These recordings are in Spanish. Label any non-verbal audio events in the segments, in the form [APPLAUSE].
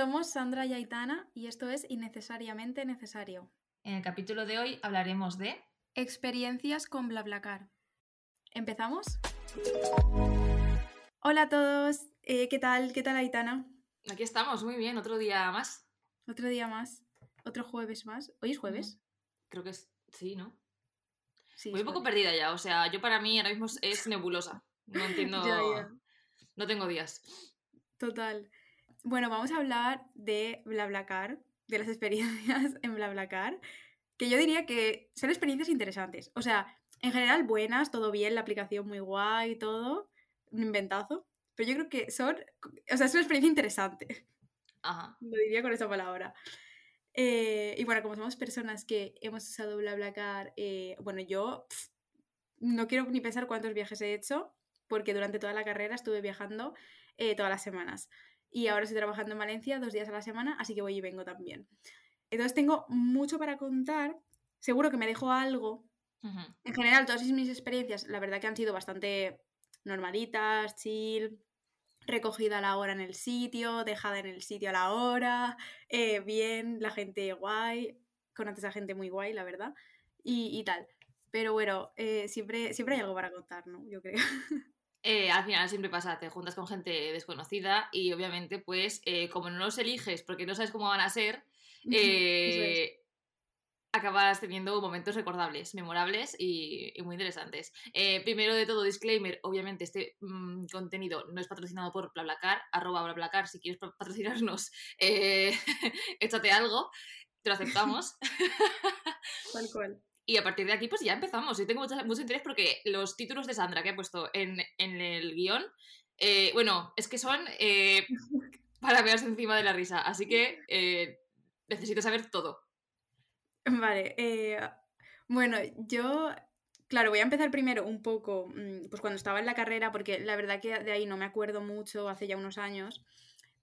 Somos Sandra y Aitana y esto es Innecesariamente Necesario. En el capítulo de hoy hablaremos de experiencias con BlaBlaCar. ¿Empezamos? Hola a todos, eh, ¿qué tal? ¿Qué tal Aitana? Aquí estamos, muy bien, otro día más. Otro día más, otro jueves más. ¿Hoy es jueves? Creo que es, sí, ¿no? Sí, un poco perdida ya, o sea, yo para mí ahora mismo es nebulosa. No [LAUGHS] entiendo. No tengo días. Total. Bueno, vamos a hablar de BlaBlaCar, de las [LAUGHS] experiencias en BlaBlaCar, que yo diría que son experiencias interesantes. O sea, en general buenas, todo bien, la aplicación muy guay, todo, un inventazo. Pero yo creo que son, o sea, es una experiencia interesante. [LAUGHS] Ajá. Lo diría con esa palabra. Eh, y bueno, como somos personas que hemos usado BlaBlaCar, eh, bueno, yo no quiero ni pensar cuántos viajes he hecho, porque durante toda la carrera estuve viajando eh, todas las semanas. Y ahora estoy trabajando en Valencia dos días a la semana, así que voy y vengo también. Entonces tengo mucho para contar. Seguro que me dejo algo. En general, todas mis experiencias, la verdad que han sido bastante normalitas, chill, recogida a la hora en el sitio, dejada en el sitio a la hora, eh, bien, la gente guay, conoces a gente muy guay, la verdad, y, tal. Pero bueno, eh, siempre, siempre hay algo para contar, ¿no? Yo creo. [LAUGHS] Eh, al final siempre pasa, te juntas con gente desconocida y obviamente pues eh, como no los eliges porque no sabes cómo van a ser, [LAUGHS] eh, acabas teniendo momentos recordables, memorables y, muy interesantes. primero de todo, disclaimer, obviamente este mm, contenido no es patrocinado por BlaBlaCar, arroba BlaBlaCar, si quieres patrocinarnos, [LAUGHS] échate algo, te lo aceptamos. [LAUGHS] Tal cual. Y a partir de aquí, pues ya empezamos. Yo tengo mucho, interés porque los títulos de Sandra que ha puesto en, el guion, eh, bueno, es que son eh, [LAUGHS] para verse encima de la risa. Así que eh, necesito saber todo. Vale. bueno, yo Claro, voy a empezar primero un poco, mm, pues cuando estaba en la carrera, porque la verdad que de ahí no me acuerdo mucho, hace ya unos años,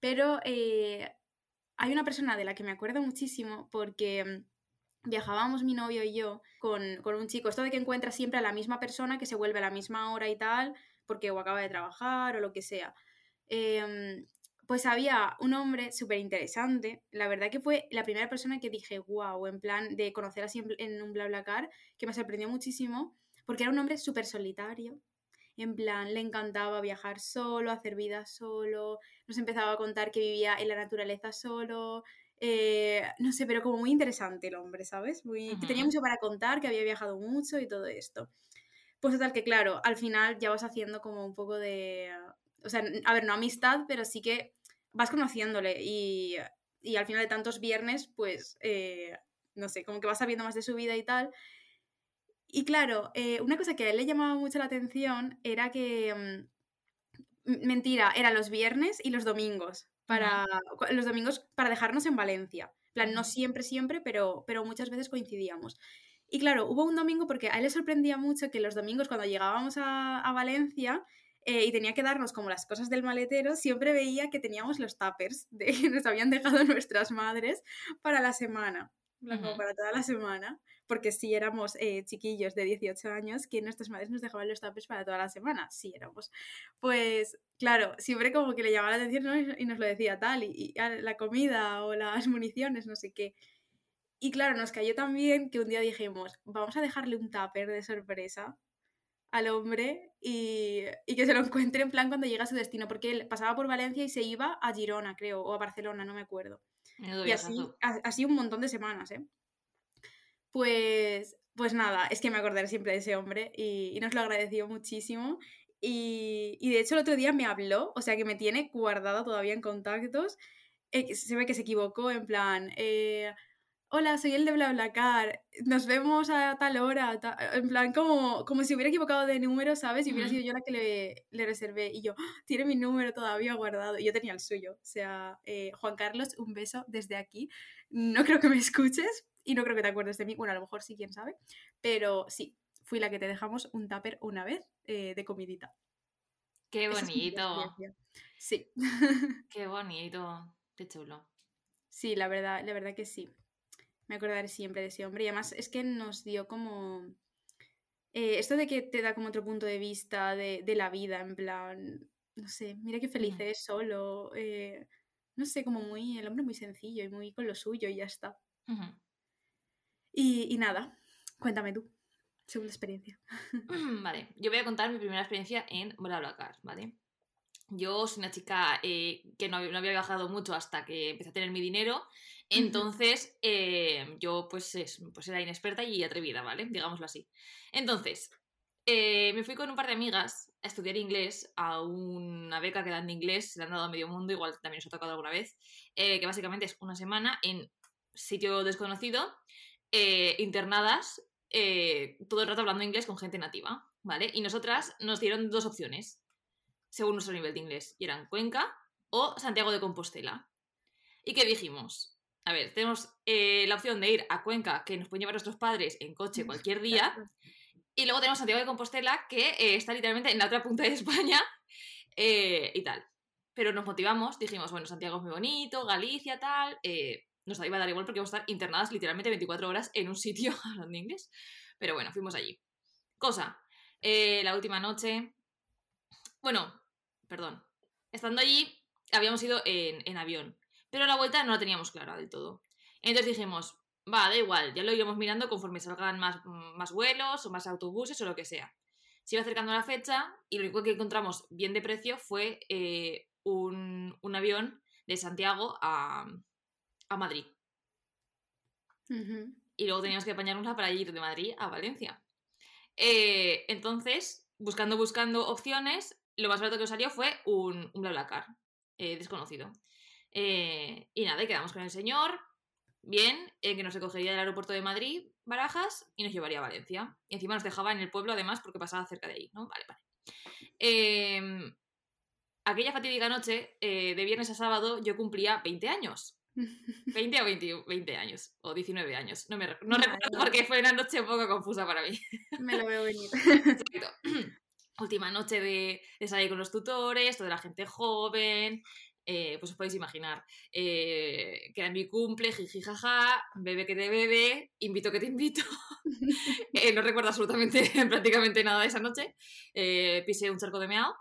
pero hay una persona de la que me acuerdo muchísimo porque mm, viajábamos mi novio y yo con, un chico. Esto de que encuentras siempre a la misma persona que se vuelve a la misma hora y tal, porque o acaba de trabajar o lo que sea. Em, pues había un hombre súper interesante. La verdad que fue la primera persona que dije, wow, en plan de conocer así en un BlaBlaCar, que me sorprendió muchísimo, porque era un hombre súper solitario. En plan, le encantaba viajar solo, hacer vida solo, nos empezaba a contar que vivía en la naturaleza solo, eh, no sé, pero como muy interesante el hombre, ¿sabes? Muy, que tenía mucho para contar, que había viajado mucho y todo esto. Pues total que, claro, al final ya vas haciendo como un poco de... O sea, a ver, no amistad, pero sí que vas conociéndole y, y al final de tantos viernes, pues, eh, no sé, como que vas sabiendo más de su vida y tal. Y claro, eh, una cosa que a él le llamaba mucho la atención era que... Mm, mentira, era los viernes y los domingos para los domingos para dejarnos en Valencia. plan, no siempre, siempre, pero, pero muchas veces coincidíamos. Y claro, hubo un domingo porque a él le sorprendía mucho que los domingos cuando llegábamos a, Valencia eh, y tenía que darnos como las cosas del maletero, siempre veía que teníamos los tuppers de que [LAUGHS] nos habían dejado [LAUGHS] nuestras madres para la semana. Para toda la semana, porque si éramos eh, chiquillos de 18 años, que nuestras madres nos dejaban los tapes para toda la semana, sí éramos. Pues claro, siempre como que le llamaba la atención y nos lo decía tal, y, la comida o las municiones, no sé qué. Y claro, nos cayó también que un día dijimos, vamos a dejarle un tupper de sorpresa al hombre y, y, que se lo encuentre en plan cuando llega a su destino, porque él pasaba por Valencia y se iba a Girona, creo, o a Barcelona, no me acuerdo. Y así, así un montón de semanas, ¿eh? Pues, pues nada, es que me acordaré siempre de ese hombre y, nos lo agradeció muchísimo. Y, y, de hecho el otro día me habló, o sea que me tiene guardado todavía en contactos. Eh, se ve que se equivocó, en plan, eh, hola, soy el de BlaBlaCar, nos vemos a tal hora, en plan, como, como si hubiera equivocado de número, ¿sabes? Y hubiera sido yo la que le, le, reservé. Y yo, ¡Ah! tiene mi número todavía guardado. Y yo tenía el suyo. O sea, eh, Juan Carlos, un beso desde aquí. No creo que me escuches y no creo que te acuerdes de mí. Bueno, a lo mejor sí, quién sabe. Pero sí, fui la que te dejamos un tupper una vez eh, de comidita. Qué bonito. sí. [LAUGHS] Qué bonito. Qué chulo. Sí, la verdad, la verdad que sí me acordaré siempre de ese hombre. Y además es que nos dio como... Eh, esto de que te da como otro punto de vista de, la vida, en plan, no sé, mira qué feliz es solo, eh, no sé, como muy, el hombre muy sencillo y muy con lo suyo y ya está. Y, y nada, cuéntame tú, segunda experiencia. Vale, yo voy a contar mi primera experiencia en BlaBlaCar, ¿vale? Yo soy una chica eh, que no, había viajado mucho hasta que empecé a tener mi dinero, entonces eh, yo pues, pues era inexperta y atrevida, ¿vale? Digámoslo así. Entonces, eh, me fui con un par de amigas a estudiar inglés, a una beca que dan de inglés, se le han dado a medio mundo, igual también os ha tocado alguna vez, que básicamente es una semana en sitio desconocido, internadas, todo el rato hablando inglés con gente nativa, ¿vale? Y nosotras nos dieron dos opciones según nuestro nivel de inglés, y eran Cuenca o Santiago de Compostela. ¿Y qué dijimos? A ver, tenemos eh, la opción de ir a Cuenca, que nos pueden llevar nuestros padres en coche cualquier día, y luego tenemos Santiago de Compostela, que eh, está literalmente en la otra punta de [LAUGHS] España eh, y tal. Pero nos motivamos, dijimos, bueno, Santiago es muy bonito, Galicia, tal. Nos iba a dar igual porque vamos a estar internadas literalmente 24 horas en un [LAUGHS] sitio hablando inglés. Pero bueno, fuimos allí. Cosa, la última noche bueno, perdón. Estando allí, habíamos ido en, avión. Pero la vuelta no la teníamos clara del todo. Entonces dijimos, va, da igual, ya lo iremos mirando conforme salgan más, más vuelos o más autobuses o lo que sea. Se iba acercando la fecha y lo único que encontramos bien de precio fue eh, un, avión de Santiago a, Madrid. Y luego teníamos que apañárnosla para ir de Madrid a Valencia. Eh, entonces, buscando, buscando opciones, lo más barato que os salió fue un, un BlaBlaCar eh, desconocido. Eh, y nada, y quedamos con el señor, bien, eh, que nos recogería del aeropuerto de Madrid, Barajas, y nos llevaría a Valencia. Y encima nos dejaba en el pueblo, además, porque pasaba cerca de ahí, ¿no? Vale, vale. Aquella fatídica noche, de viernes a sábado, yo cumplía 20 años. 20 o 20, años, o 19 años. No, me, no recuerdo porque fue una noche un poco confusa para mí. Me lo veo venir [CLEARS THROAT] última noche de, salir con los tutores, toda la gente joven, eh, pues os podéis imaginar, eh, que era mi cumple, jiji jaja, bebe que te bebe, invito que te invito. [LAUGHS] Eh, no recuerdo absolutamente [LAUGHS] prácticamente nada de esa noche, pisé un charco de meao.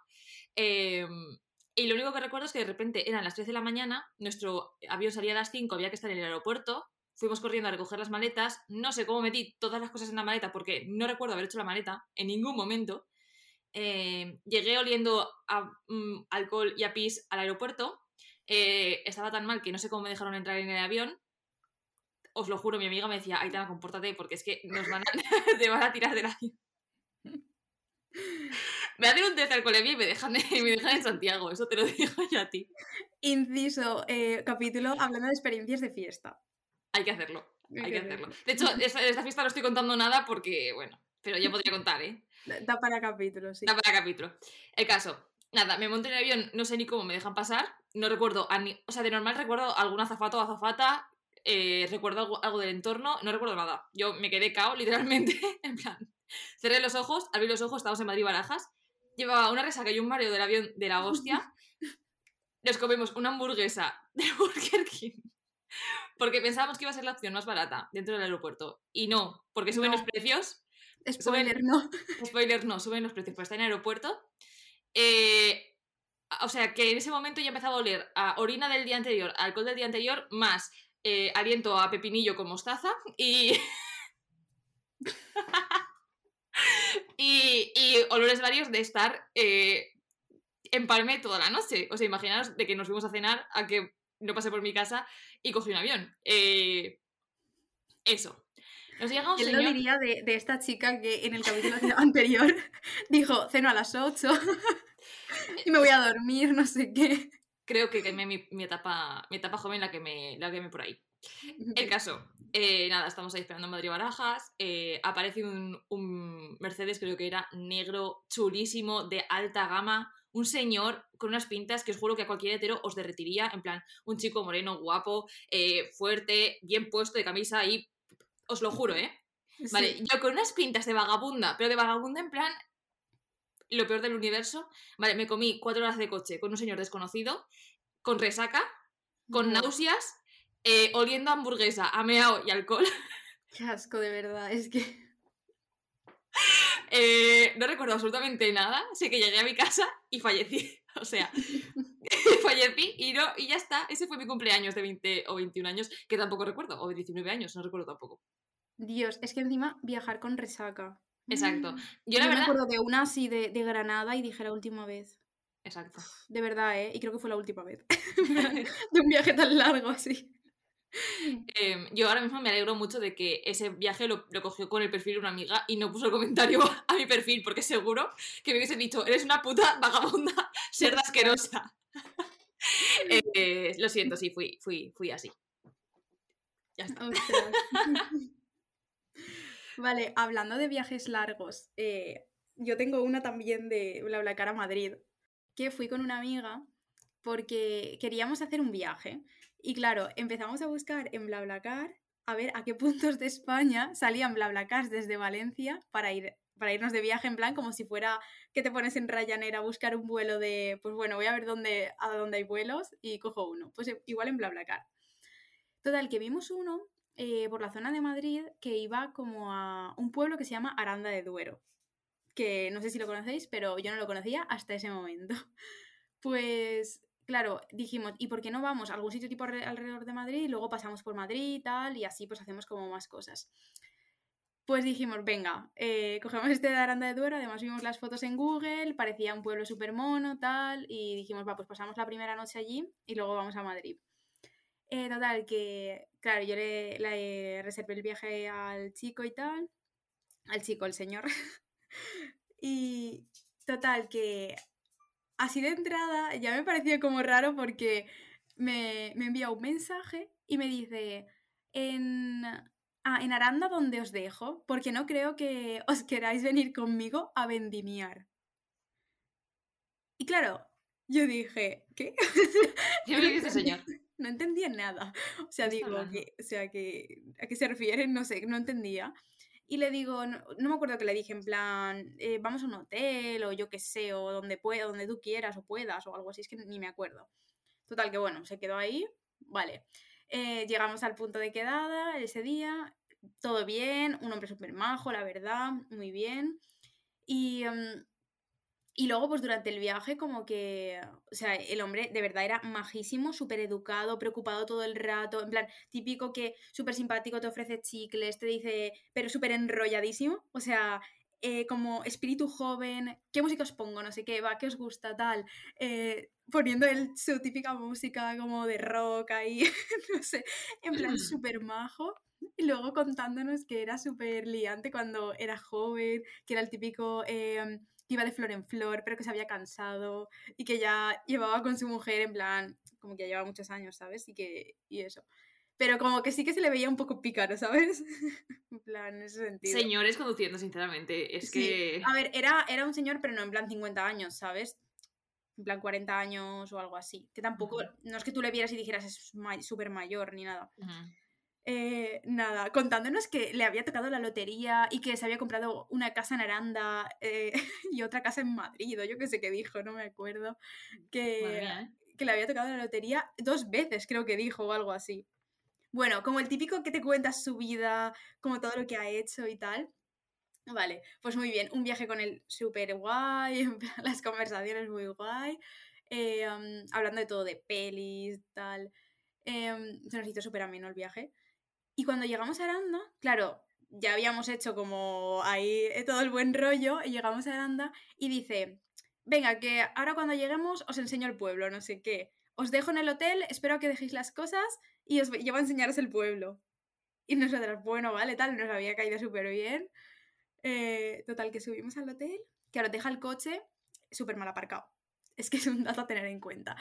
Y lo único que recuerdo es que de repente eran las 3 de la mañana, nuestro avión salía a las 5, había que estar en el aeropuerto, fuimos corriendo a recoger las maletas, no sé cómo metí todas las cosas en la maleta porque no recuerdo haber hecho la maleta en ningún momento. Eh, llegué oliendo a mm, alcohol y a pis al aeropuerto. Eh, estaba tan mal que no sé cómo me dejaron entrar en el avión. Os lo juro, mi amiga me decía, Aitana, compórtate porque es que nos van a, [LAUGHS] te van a tirar del avión. [LAUGHS] Me hacen un test de alcoholemia y me dejan, me dejan en Santiago, eso te lo digo yo a ti. Inciso, eh, capítulo hablando de experiencias de fiesta. Hay que hacerlo, hay que hacerlo. De hecho, esta fiesta no estoy contando nada porque, bueno, pero ya podría contar, ¿eh? Da para capítulo, sí. Da para capítulo. El caso, nada, me monté en el avión, no sé ni cómo me dejan pasar, no recuerdo, o sea, de normal recuerdo algún azafato o azafata, eh, recuerdo algo, del entorno, no recuerdo nada. Yo me quedé cao, literalmente, [LAUGHS] en plan, cerré los ojos, abrí los ojos, estábamos en Madrid Barajas, llevaba una resaca y un mareo del avión de la hostia, [LAUGHS] nos comemos una hamburguesa de Burger King. Porque pensábamos que iba a ser la opción más barata dentro del aeropuerto. Y no, porque suben los precios Spoiler, no. [LAUGHS] Spoiler, no, suben los precios, pero está en el aeropuerto. Eh, o sea, que en ese momento ya empezaba a oler a orina del día anterior, alcohol del día anterior, más eh, aliento a pepinillo con mostaza y... [LAUGHS] [LAUGHS] y, olores varios de estar eh, en Palme toda la noche. O sea, imaginaos de que nos fuimos a cenar a que no pasé por mi casa y cogí un avión. eso. Nos llega un lo diría de, esta chica que en el capítulo [LAUGHS] anterior [LAUGHS] dijo, ceno a las 8 y me voy a dormir, no sé qué. Creo que quemé mi, mi, etapa, mi etapa joven la que me, la por ahí. El [LAUGHS] caso, eh, nada, estamos ahí esperando en Madrid Barajas, eh, aparece un, un, Mercedes, creo que era negro, chulísimo, de alta gama, un señor con unas pintas que os juro que a cualquier hetero os derretiría, en plan, un chico moreno, guapo, eh, fuerte, bien puesto de camisa y os lo juro, ¿eh? Vale, yo con unas pintas de vagabunda, pero de vagabunda en plan lo peor del universo. Vale, me comí cuatro horas de coche con un señor desconocido, con resaca, con náuseas, eh, oliendo hamburguesa, ameao y alcohol. [LAUGHS] Qué asco, de verdad, es que... Eh, no recuerdo absolutamente nada. Sé que llegué a mi casa y fallecí. [LAUGHS] O sea, [LAUGHS] fallecí y, no, y ya está. Ese fue mi cumpleaños de 20 o 21 años, que tampoco recuerdo. O 19 años, no recuerdo tampoco. Dios, es que encima viajar con resaca. Exacto. Mm. Yo la me verdad. acuerdo de una así de, de Granada y dije la última vez. Exacto. De verdad, ¿eh? Y creo que fue la última vez. de un viaje tan largo así. Em, yo ahora mismo me alegro mucho de que ese viaje lo, lo cogió con el perfil de una amiga y no puso el comentario [LAUGHS] a mi perfil, porque seguro que me hubiese dicho, eres una puta vagabunda, [LAUGHS] cerda asquerosa. [LAUGHS] Eh, lo siento, sí, fui, fui, fui así. Ya está. Vale, hablando de viajes largos, eh, yo tengo una también de BlaBlaCar a Madrid, que fui con una amiga porque queríamos hacer un viaje. Y claro, empezamos a buscar en BlaBlaCar a ver a qué [LAUGHS] puntos de España salían BlaBlaCars desde Valencia para ir para irnos de viaje en plan como si fuera que te pones en Ryanair a buscar un vuelo de pues bueno, voy a ver dónde a dónde hay vuelos y cojo uno. Pues igual en BlaBlaCar. Total, que vimos uno eh, por la zona de Madrid que iba como a un pueblo que se llama Aranda de Duero. Que no sé si lo conocéis, pero yo no lo conocía hasta ese momento. [LAUGHS] Pues claro, dijimos, ¿y por qué no vamos a algún sitio tipo alrededor de Madrid y luego pasamos por Madrid y tal? Y así pues hacemos como más cosas. Pues dijimos, venga, eh, cogemos este de Aranda de Duero, además vimos las fotos en Google, parecía un pueblo súper mono, tal, y dijimos, va, pues pasamos la primera noche allí y luego vamos a Madrid. Eh, total, que, claro, yo le, reservé el viaje al chico y tal, al chico, al señor. [LAUGHS] y total, que así de entrada ya me pareció como raro porque me, me envía un mensaje y me dice, en, ah, en Aranda donde os dejo, porque no creo que os queráis venir conmigo a vendimiar. Y claro, yo dije, ¿qué? ¿Qué me dice, señor? [LAUGHS] No entendía nada. O sea, digo, que, o sea, que, ¿a qué se refieren? No sé, no entendía. Y le digo, no, me acuerdo que le dije en plan, eh, vamos a un hotel o yo qué sé, o donde, pueda, donde tú quieras o puedas o algo así, es que ni me acuerdo. Total, que bueno, se quedó ahí, vale. Eh, llegamos al punto de quedada ese día, todo bien, un hombre súper majo, la verdad, muy bien. Y, um, y luego, pues durante el viaje, como que, o sea, el hombre de verdad era majísimo, súper educado, preocupado todo el rato, en plan, típico que súper simpático, te ofrece chicles, te dice, pero súper enrolladísimo, o sea, eh, como espíritu joven, ¿qué música os pongo? No sé qué, va, ¿qué os gusta? Tal, eh, poniendo él su típica música como de rock ahí, [LAUGHS] no sé, en plan [CLEARS THROAT] súper majo. Y luego contándonos que era súper liante cuando era joven, que era el típico... Eh, que iba de flor en flor, pero que se había cansado y que ya llevaba con su mujer en plan, como que ya llevaba muchos años, ¿sabes? Y que y eso. Pero como que sí que se le veía un poco pícaro, ¿sabes? [LAUGHS] en plan, en ese sentido. Señores conduciendo, sinceramente, es sí. que... A ver, era, era un señor, pero no en plan 50 años, ¿sabes? En plan 40 años o algo así. Que tampoco, uh -huh. no es que tú le vieras y dijeras es súper mayor ni nada. Uh -huh. Eh, nada, contándonos que le había tocado la lotería y que se había comprado una casa en Aranda eh, [LAUGHS] y otra casa en Madrid, o yo qué sé qué dijo, no me acuerdo. Que, mía, ¿eh? que le había tocado la lotería dos veces, creo que dijo, o algo así. Bueno, como el típico que te cuenta su vida, como todo lo que ha hecho y tal. Vale, pues muy bien, un viaje con él súper guay, [LAUGHS] las conversaciones muy guay, eh, um, hablando de todo, de pelis, tal. Eh, se nos hizo súper ameno el viaje. Y cuando llegamos a Aranda, claro, ya habíamos hecho como ahí todo el buen rollo, y llegamos a Aranda y dice, venga, que ahora cuando lleguemos os enseño el pueblo, no sé qué. Os dejo en el hotel, espero que dejéis las cosas y os llevo a enseñaros el pueblo. Y nosotras, bueno, vale, tal, nos había caído súper bien. Eh, total, que subimos al hotel, que ahora deja el coche súper mal aparcado. Es que es un dato a tener en cuenta.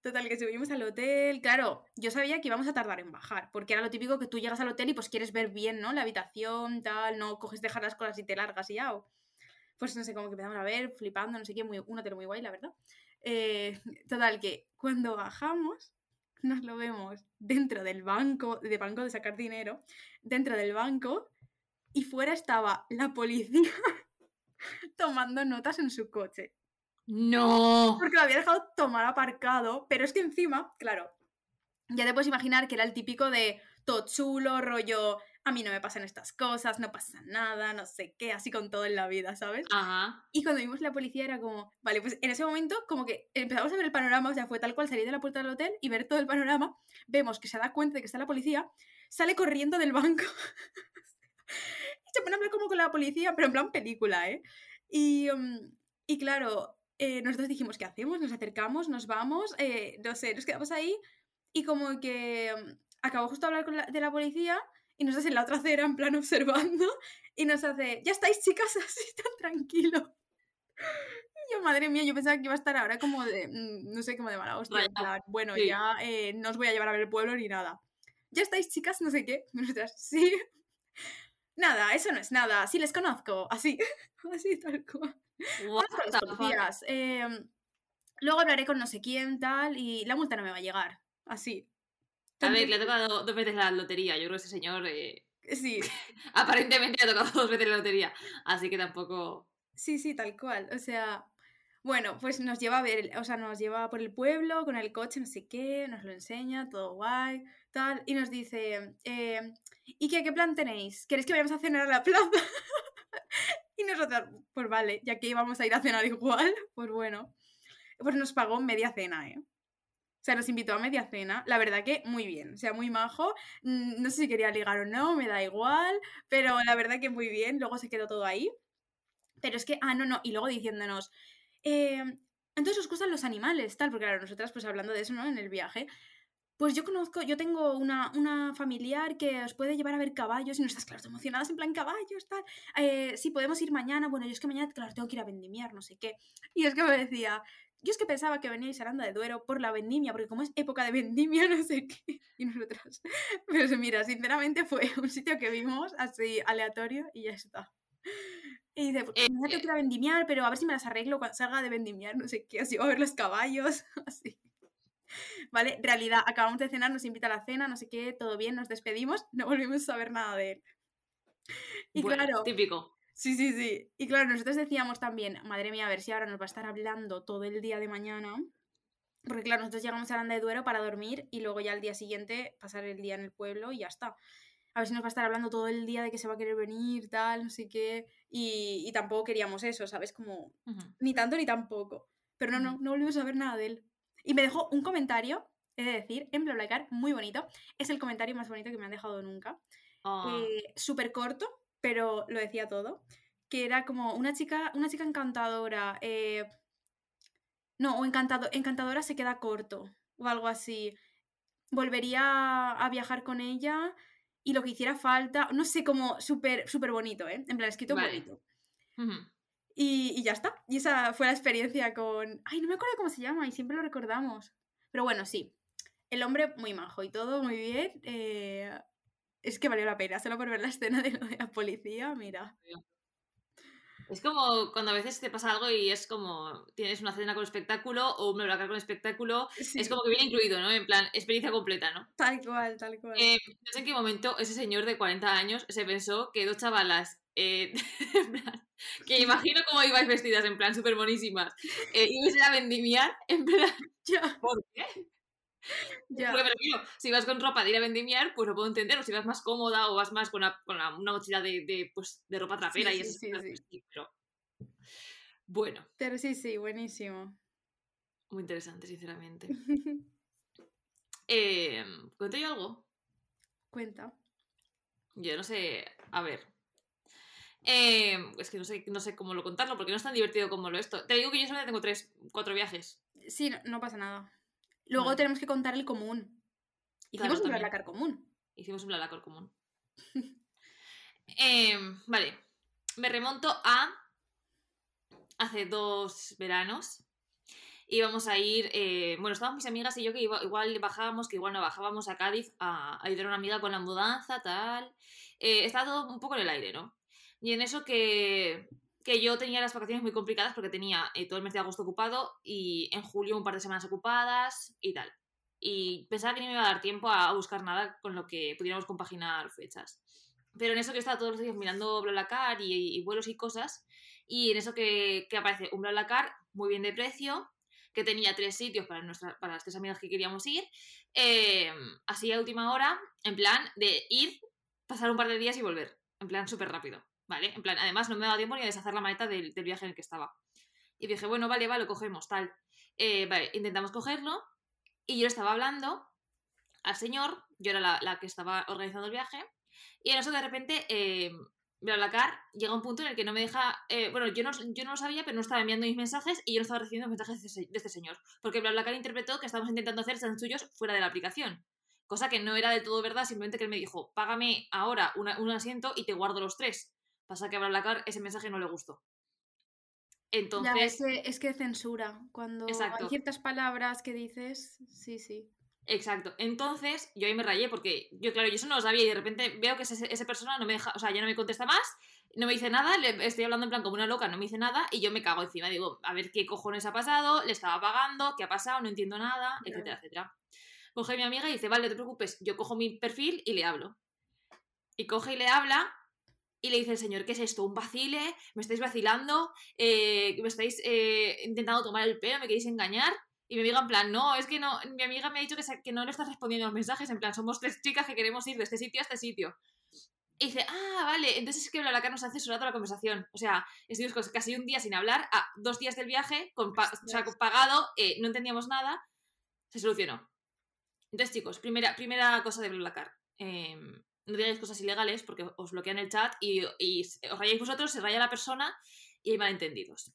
Total, que subimos al hotel. Claro, yo sabía que íbamos a tardar en bajar, porque era lo típico que tú llegas al hotel y pues quieres ver bien, ¿no? La habitación, tal, no coges, dejar las cosas y te largas y ya. Pues no sé, como que empezamos a ver, flipando, no sé qué, muy, un hotel muy guay, la verdad. Eh, total, que cuando bajamos, nos lo vemos dentro del banco, de banco de sacar dinero, dentro del banco, y fuera estaba la policía [LAUGHS] tomando notas en su coche. No. Porque lo había dejado tomar aparcado, pero es que encima, claro, ya te puedes imaginar que era el típico de todo chulo, rollo a mí no me pasan estas cosas, no pasa nada, no sé qué, así con todo en la vida, ¿sabes? Ajá. Y cuando vimos la policía era como, vale, pues en ese momento como que empezamos a ver el panorama, o sea, fue tal cual salir de la puerta del hotel y ver todo el panorama, vemos que se da cuenta de que está la policía, sale corriendo del banco y se pone a hablar como con la policía, pero en plan película, ¿eh? Y, mm, y claro, eh, nosotros dijimos, ¿qué hacemos? Nos acercamos, nos vamos, eh, no sé, nos quedamos ahí y como que mm, acabó justo de hablar con la, de la policía y nos hace en la otra acera en plan [LAUGHS] observando y nos hace, ya estáis chicas [LAUGHS] así tan tranquilo. Y yo, madre mía, yo pensaba que iba a estar ahora como de, mm, no sé, como de mala hostia. en plan, bueno, sí. ya eh, no os voy a llevar a ver el pueblo ni nada. Ya estáis chicas, no sé qué. Nosotras, sí. [LAUGHS] Nada, eso no es nada. Sí, les conozco. Así, así tal cual. What policías. em, luego hablaré con no sé quién, tal, y la multa no me va a llegar. Así. A ver, le ha tocado dos veces la lotería. Yo creo que ese señor eh, Sí, [LAUGHS] aparentemente le ha tocado dos veces la lotería. Así que tampoco. sí, sí, tal cual. O sea, bueno, pues nos lleva a ver, o sea, nos lleva por el pueblo con el coche, no sé qué, nos lo enseña, todo guay, tal, y nos dice, eh, ¿y qué, qué plan tenéis? ¿Queréis que vayamos a cenar a la plaza? Y nosotros, pues vale, ya que íbamos a ir a cenar igual, [LAUGHS] pues bueno, pues nos pagó media cena, ¿eh? O sea, nos invitó a media cena. La verdad que muy bien. O sea, muy majo. Mm, No sé si quería ligar o no, me da igual. Pero la verdad que muy bien. Luego se quedó todo ahí. Pero es que, ah, no, no. Y luego diciéndonos, eh, entonces os gustan los animales, tal. Porque claro, nosotras pues hablando de eso, ¿no? En el viaje. Pues yo conozco, yo tengo una, una familiar que os puede llevar a ver caballos y no estás, claro, emocionadas en plan caballos, tal. Eh, sí, podemos ir mañana. Bueno, yo es que mañana, claro, tengo que ir a vendimiar, no sé qué. Y es que me decía, yo es que pensaba que veníais a Aranda de Duero por la vendimia, porque como es época de vendimia, [LAUGHS] no sé qué. Y nosotras. [LAUGHS] Pues mira, sinceramente fue un sitio que vimos así aleatorio y ya está. Y dice, pues Eh, mañana tengo que ir a vendimiar, pero a ver si me las arreglo cuando salga de vendimiar, no sé qué, así va a ver los caballos, [LAUGHS] así. Vale, realidad, acabamos de cenar, nos invita a la cena, no sé qué, todo bien, nos despedimos, [LAUGHS] no volvimos a saber nada de él. Y bueno, claro, típico. Sí, sí, sí. Y claro, nosotros decíamos también, madre mía, a ver si ahora nos va a estar hablando todo el día de mañana. Porque claro, nosotros llegamos a Aranda de Duero para dormir y luego ya al día siguiente pasar el día en el pueblo y ya está. A ver si nos va a estar hablando todo el día de que se va a querer venir, tal, no sé qué. Y, y tampoco queríamos eso, ¿sabes? Como ni tanto ni tampoco. Pero no, no, no volvimos a ver nada de él. Y me dejó un comentario, he de decir, en BlaBlaCar, muy bonito. Es el comentario más bonito que me han dejado nunca eh, súper corto, pero lo decía todo. Que era como una chica, una chica encantadora. eh, no, o encantado, encantadora se queda corto. O algo así. Volvería a viajar con ella y lo que hiciera falta. No sé, como súper, súper bonito, ¿eh? En plan, escrito Vale. bonito. ujú. Y, y ya está. Y esa fue la experiencia con. Ay, no me acuerdo cómo se llama y siempre lo recordamos. Pero bueno, sí. El hombre muy majo y todo muy bien. eh, Es que valió la pena, solo por ver la escena de lo de la policía, mira. Es como cuando a veces te pasa algo y es como tienes una cena con espectáculo o un BlaBlaCar con espectáculo. Sí, Es como que viene incluido, ¿no? En plan, experiencia completa, ¿no? Tal cual, tal cual. Eh, no sé en qué momento ese señor de 40 años se pensó que dos chavalas, eh, [LAUGHS] que imagino cómo ibais vestidas, en plan, súper monísimas, eh, ibais a vendimiar, [LAUGHS] en plan, ya, ¿por qué? ya. Porque, pero si vas con ropa de ir a vendimiar, pues lo puedo entender, o si vas más cómoda o vas más con, una, con una mochila de, de, pues, de ropa trapera Sí, y sí, sí. pues sí, pero... Bueno, Pero sí, sí, buenísimo. muy interesante, sinceramente. [LAUGHS] Eh, ¿Cuento yo algo? Cuenta. Yo no sé, a ver. Eh, es que no sé, no sé cómo lo contarlo porque no es tan divertido como lo esto. Te digo que yo solamente tengo tres, cuatro viajes. Sí, no, no pasa nada. Luego tenemos que contar el común. Claro, Hicimos un también. BlaBlaCar común. Hicimos un Blablacar común. Eh, vale, me remonto a hace dos veranos. Íbamos a ir, eh, bueno, estaban mis amigas y yo que iba- igual bajábamos, que igual no bajábamos a Cádiz a, a ayudar a una amiga con la mudanza, tal. Eh, estaba todo un poco en el aire, ¿no? Y en eso que, que yo tenía las vacaciones muy complicadas porque tenía eh, todo el mes de agosto ocupado y en julio un par de semanas ocupadas y tal. Y pensaba que no me iba a dar tiempo a, buscar nada con lo que pudiéramos compaginar fechas. Pero en eso que estaba todos los días mirando BlaBlaCar y, y vuelos y cosas, y en eso que, que aparece un BlaBlaCar muy bien de precio, que tenía tres sitios para, nuestra, para las tres amigas que queríamos ir, eh, así a última hora, en plan de ir pasar un par de días y volver. En plan, súper rápido. ¿Vale? En plan, además no me daba tiempo ni a deshacer la maleta del, viaje en el que estaba. Y dije, bueno, vale, vale, lo cogemos, tal. Eh, vale, intentamos cogerlo. Y yo estaba hablando al señor, yo era la, que estaba organizando el viaje. Y en eso de repente eh, BlaBlaCar llega a un punto en el que no me deja. Eh, bueno, yo no, yo no lo sabía, pero no estaba enviando mis mensajes y yo no estaba recibiendo mensajes de, este señor. Porque BlaBlaCar interpretó que estábamos intentando hacer suyos fuera de la aplicación. Cosa que no era del todo verdad, simplemente que él me dijo, págame ahora un asiento y te guardo los tres. Pasa que a BlaBlaCar ese mensaje no le gustó. Entonces. es, que, censura. Cuando hay ciertas palabras que dices, sí, sí. Exacto. Entonces, yo ahí me rayé porque yo, claro, yo eso no lo sabía y de repente veo que esa persona no me deja, o sea, ya no me contesta más, no me dice nada, le estoy hablando en plan como una loca, no me dice nada y yo me cago encima. Digo, a ver qué cojones ha pasado, le estaba pagando, qué ha pasado, no entiendo nada, etcétera, etcétera. Coge mi amiga y dice, vale, no te preocupes, yo cojo mi perfil y le hablo. Y coge y le habla y le dice el señor, ¿qué es esto? ¿Un vacile? ¿Me estáis vacilando? Eh, ¿Me estáis eh, intentando tomar el pelo? ¿Me queréis engañar? Y mi amiga en plan, no, es que no, mi amiga me ha dicho que, que no le estás respondiendo los mensajes, en plan, somos tres chicas que queremos ir de este sitio a este sitio. Y dice, ah, vale, entonces es que cara nos ha censurado la conversación. O sea, estuvimos casi un día sin hablar, a dos días del viaje, con, o sea, pagado, eh, no entendíamos nada, se solucionó. Entonces, chicos, primera, primera cosa de BlaBlaCar. Eh, no digáis cosas ilegales porque os bloquean el chat y, os rayáis vosotros, se raya la persona y hay malentendidos.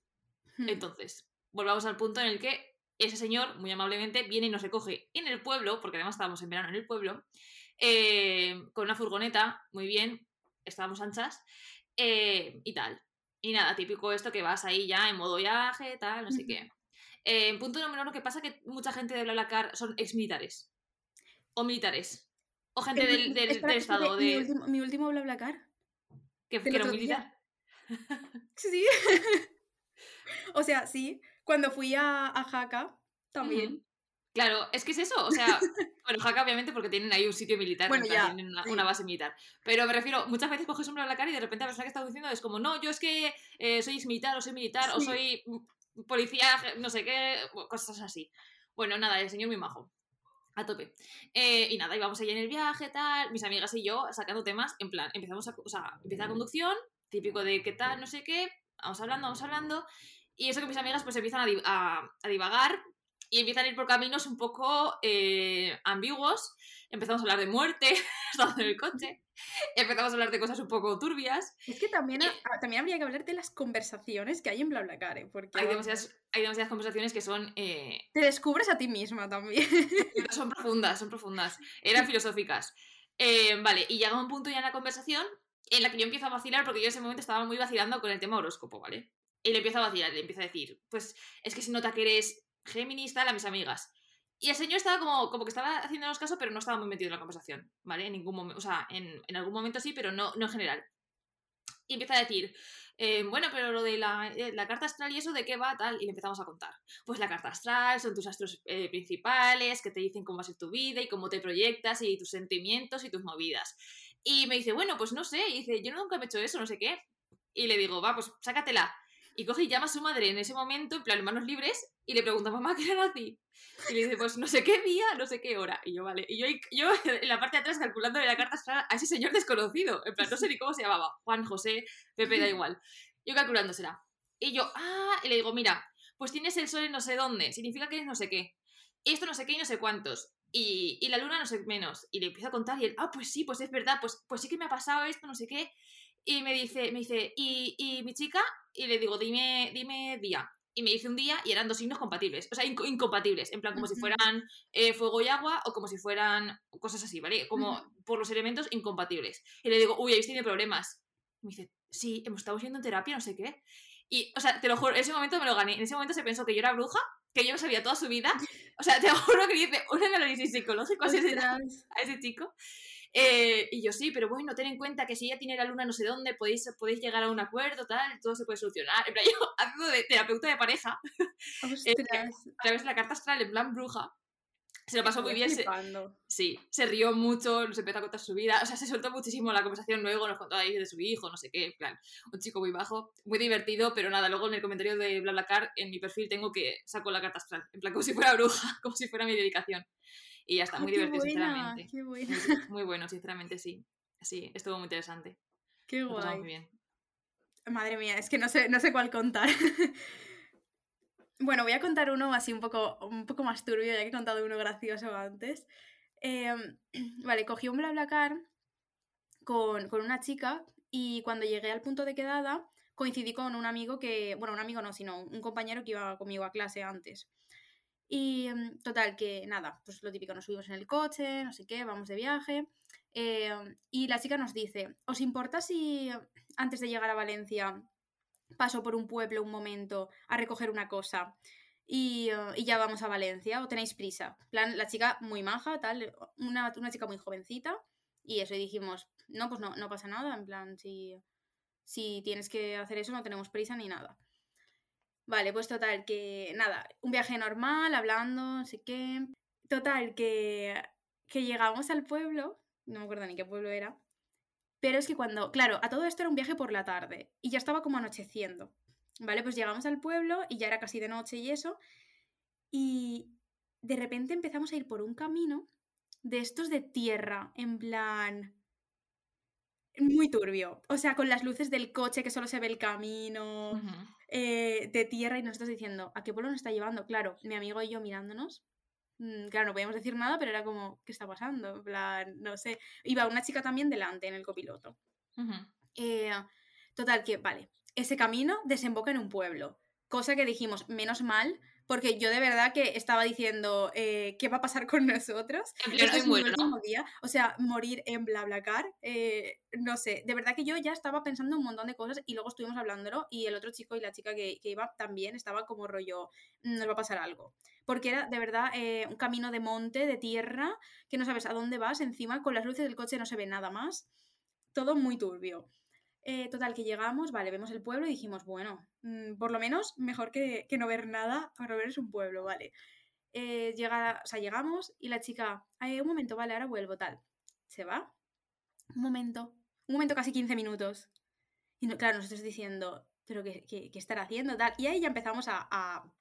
Hmm. Entonces, volvamos al punto en el que ese señor, muy amablemente, viene y nos recoge en el pueblo, porque además estábamos en verano en el pueblo, eh, con una furgoneta, muy bien, estábamos anchas, eh, y tal. Y nada, típico esto que vas ahí ya en modo viaje, tal, no sé qué. Eh, punto número uno, que pasa que mucha gente de BlaBlaCar son exmilitares. O militares. O gente del, del, estado. De... Mi último, mi último BlaBlaCar. ¿Que, era militar? [LAUGHS] sí. o sea, sí. Cuando fui a, a Jaca, también. Claro, es que es eso, o sea, [LAUGHS] bueno, Jaca obviamente porque tienen ahí un sitio militar, bueno, tienen una, base militar. Pero me refiero, muchas veces coges un a la cara y de repente la persona que está diciendo es como, no, yo es que eh, soy militar o soy militar o soy policía, no sé qué, cosas así. Bueno, nada, el señor muy majo. A tope. Eh, y nada, íbamos allí en el viaje, tal, mis amigas y yo sacando temas, en plan, empezamos a, o sea, empieza la conducción, típico de qué tal, no sé qué, vamos hablando, vamos hablando, y eso que mis amigas pues empiezan a, divagar y empiezan a ir por caminos un poco eh, ambiguos. Empezamos a hablar de muerte, [LAUGHS] estando en el coche. Empezamos a hablar de cosas un poco turbias. Es que también, también habría que hablar de las conversaciones que hay en BlaBlaCar, ¿eh? porque... Hay demasiadas, hay demasiadas conversaciones que son... Eh, Te descubres a ti misma también. [LAUGHS] son profundas, son profundas. Eran filosóficas. vale, y llega un punto ya en la conversación en la que yo empiezo a vacilar, porque yo en ese momento estaba muy vacilando con el tema horóscopo, ¿vale? Y le empieza a vacilar, le empieza a decir, pues es que se nota que eres Géminis, tal, a mis amigas. Y el señor estaba como, como que estaba haciéndonos caso, pero no estaba muy metido en la conversación, ¿vale? En ningún momento, o sea, en, en, algún momento sí, pero no, no en general. Y empieza a decir, eh, bueno, pero lo de la, eh, la, carta astral y eso de qué va, tal, y le empezamos a contar. Pues la carta astral son tus astros eh, principales, que te dicen cómo va a ser tu vida y cómo te proyectas y tus sentimientos y tus movidas. Y me dice, bueno, pues no sé, y dice, yo nunca me he hecho eso, no sé qué. Y le digo, va, pues sácatela. Y coge y llama a su madre en ese momento, en plan, manos libres, y le pregunta, mamá, ¿qué era nazi? Y le dice, pues no sé qué día, no sé qué hora. Y yo, vale. Y yo, yo [LAUGHS] en la parte de atrás calculando la carta a ese señor desconocido. En plan, no sé ni cómo se llamaba. Juan, José, Pepe, da igual. Yo calculándosela. Y yo, ah, y le digo, mira, pues tienes el sol en no sé dónde, significa que es no sé qué. Esto no sé qué y no sé cuántos. Y, y la luna no sé menos. Y le empiezo a contar y él, ah, pues sí, pues es verdad, pues, pues sí que me ha pasado esto, no sé qué. Y me dice, me dice, ¿y, y mi chica? Y le digo, dime, dime día. Y me dice un día y eran dos signos compatibles, o sea, incompatibles, en plan como si fueran eh, fuego y agua o como si fueran cosas así, ¿vale? Como por los elementos incompatibles. Y le digo, uy, habéis tenido problemas. Y me dice, sí, hemos estado yendo en terapia, no sé qué. Y, o sea, te lo juro, en ese momento me lo gané. En ese momento se pensó que yo era bruja, que yo lo sabía toda su vida. O sea, te lo juro que dice un análisis psicológico a ese, [LAUGHS] a ese chico. Eh, y yo sí, pero bueno, ten en cuenta que si ella tiene la luna no sé dónde, podéis, podéis llegar a un acuerdo, tal, todo se puede solucionar. En plan, yo [LAUGHS] haciendo de terapeuta de pareja, [LAUGHS] eh, a través de la carta astral en plan bruja, se lo pasó muy bien. Se, sí, se rió mucho, nos empezó a contar su vida. O sea, se soltó muchísimo la conversación luego, nos contó ahí de su hijo, no sé qué, en plan, un chico muy bajo, muy divertido, pero nada, luego en el comentario de BlaBlaCar, en mi perfil tengo que saco la carta astral, en plan, como si fuera bruja, [LAUGHS] como si fuera mi dedicación. Y ya está, muy divertido, sinceramente. [LAUGHS] Muy, bueno, sinceramente, sí. Sí, estuvo muy interesante. [LAUGHS] Qué Lo guay. muy bien. Madre mía, es que no sé, no sé cuál contar. [LAUGHS] bueno, voy a contar uno así un poco, un poco más turbio, ya que he contado uno gracioso antes. Em, [CLEARS THROAT] vale, cogí un BlaBlaCar con, con una chica y cuando llegué al punto de quedada coincidí con un amigo que, bueno, un amigo no, sino un compañero que iba conmigo a clase antes. Y em, total, que nada, pues lo típico, nos subimos en el coche, no sé qué, vamos de viaje. em, y la chica nos dice, ¿os importa si antes de llegar a Valencia paso por un pueblo un momento a recoger una cosa y, eh, y ya vamos a Valencia o tenéis prisa? Plan, la chica muy maja, tal, una, una chica muy jovencita y eso, dijimos, no, pues no, no pasa nada, en plan, si, si tienes que hacer eso no tenemos prisa ni nada. Vale, pues total, que nada, un viaje normal, hablando, no sé qué. Total, que, que llegamos al pueblo, no me acuerdo ni qué pueblo era, pero es que cuando, claro, a todo esto era un viaje por la tarde y ya estaba como anocheciendo. Vale, pues llegamos al pueblo y ya era casi de noche y eso. Y de repente empezamos a ir por un camino de estos de tierra, en plan... Muy turbio. O sea, con las luces del coche que solo se ve el camino, eh, de tierra y nosotros diciendo, ¿a qué pueblo nos está llevando? Claro, mi amigo y yo mirándonos. mm, Claro, no podíamos decir nada, pero era como, ¿qué está pasando? En plan, no sé. Iba una chica también delante en el copiloto. Eh, total, que vale, ese camino desemboca en un pueblo. Cosa que dijimos, menos mal, porque yo de verdad que estaba diciendo, eh, ¿qué va a pasar con nosotros? Este es mi muero, ¿no? último día. O sea, morir en BlaBlaCar, eh, no sé, de verdad que yo ya estaba pensando un montón de cosas y luego estuvimos hablándolo y el otro chico y la chica que, que iba también estaba como rollo, "Mm, nos va a pasar algo. Porque era de verdad eh, un camino de monte, de tierra, que no sabes a dónde vas, encima con las luces del coche no se ve nada más. Todo muy turbio. Eh, total, que llegamos, vale, vemos el pueblo y dijimos, bueno, mm, por lo menos mejor que, que no ver nada, por lo menos un pueblo, vale. Eh, o sea, llegamos y la chica, "Ay, un momento, vale, ahora vuelvo, tal. Se va. Un momento, un momento, casi 15 minutos. Y no- claro, nosotros diciendo, pero ¿qué, qué, qué estará haciendo? Tal. Y ahí ya empezamos a, a,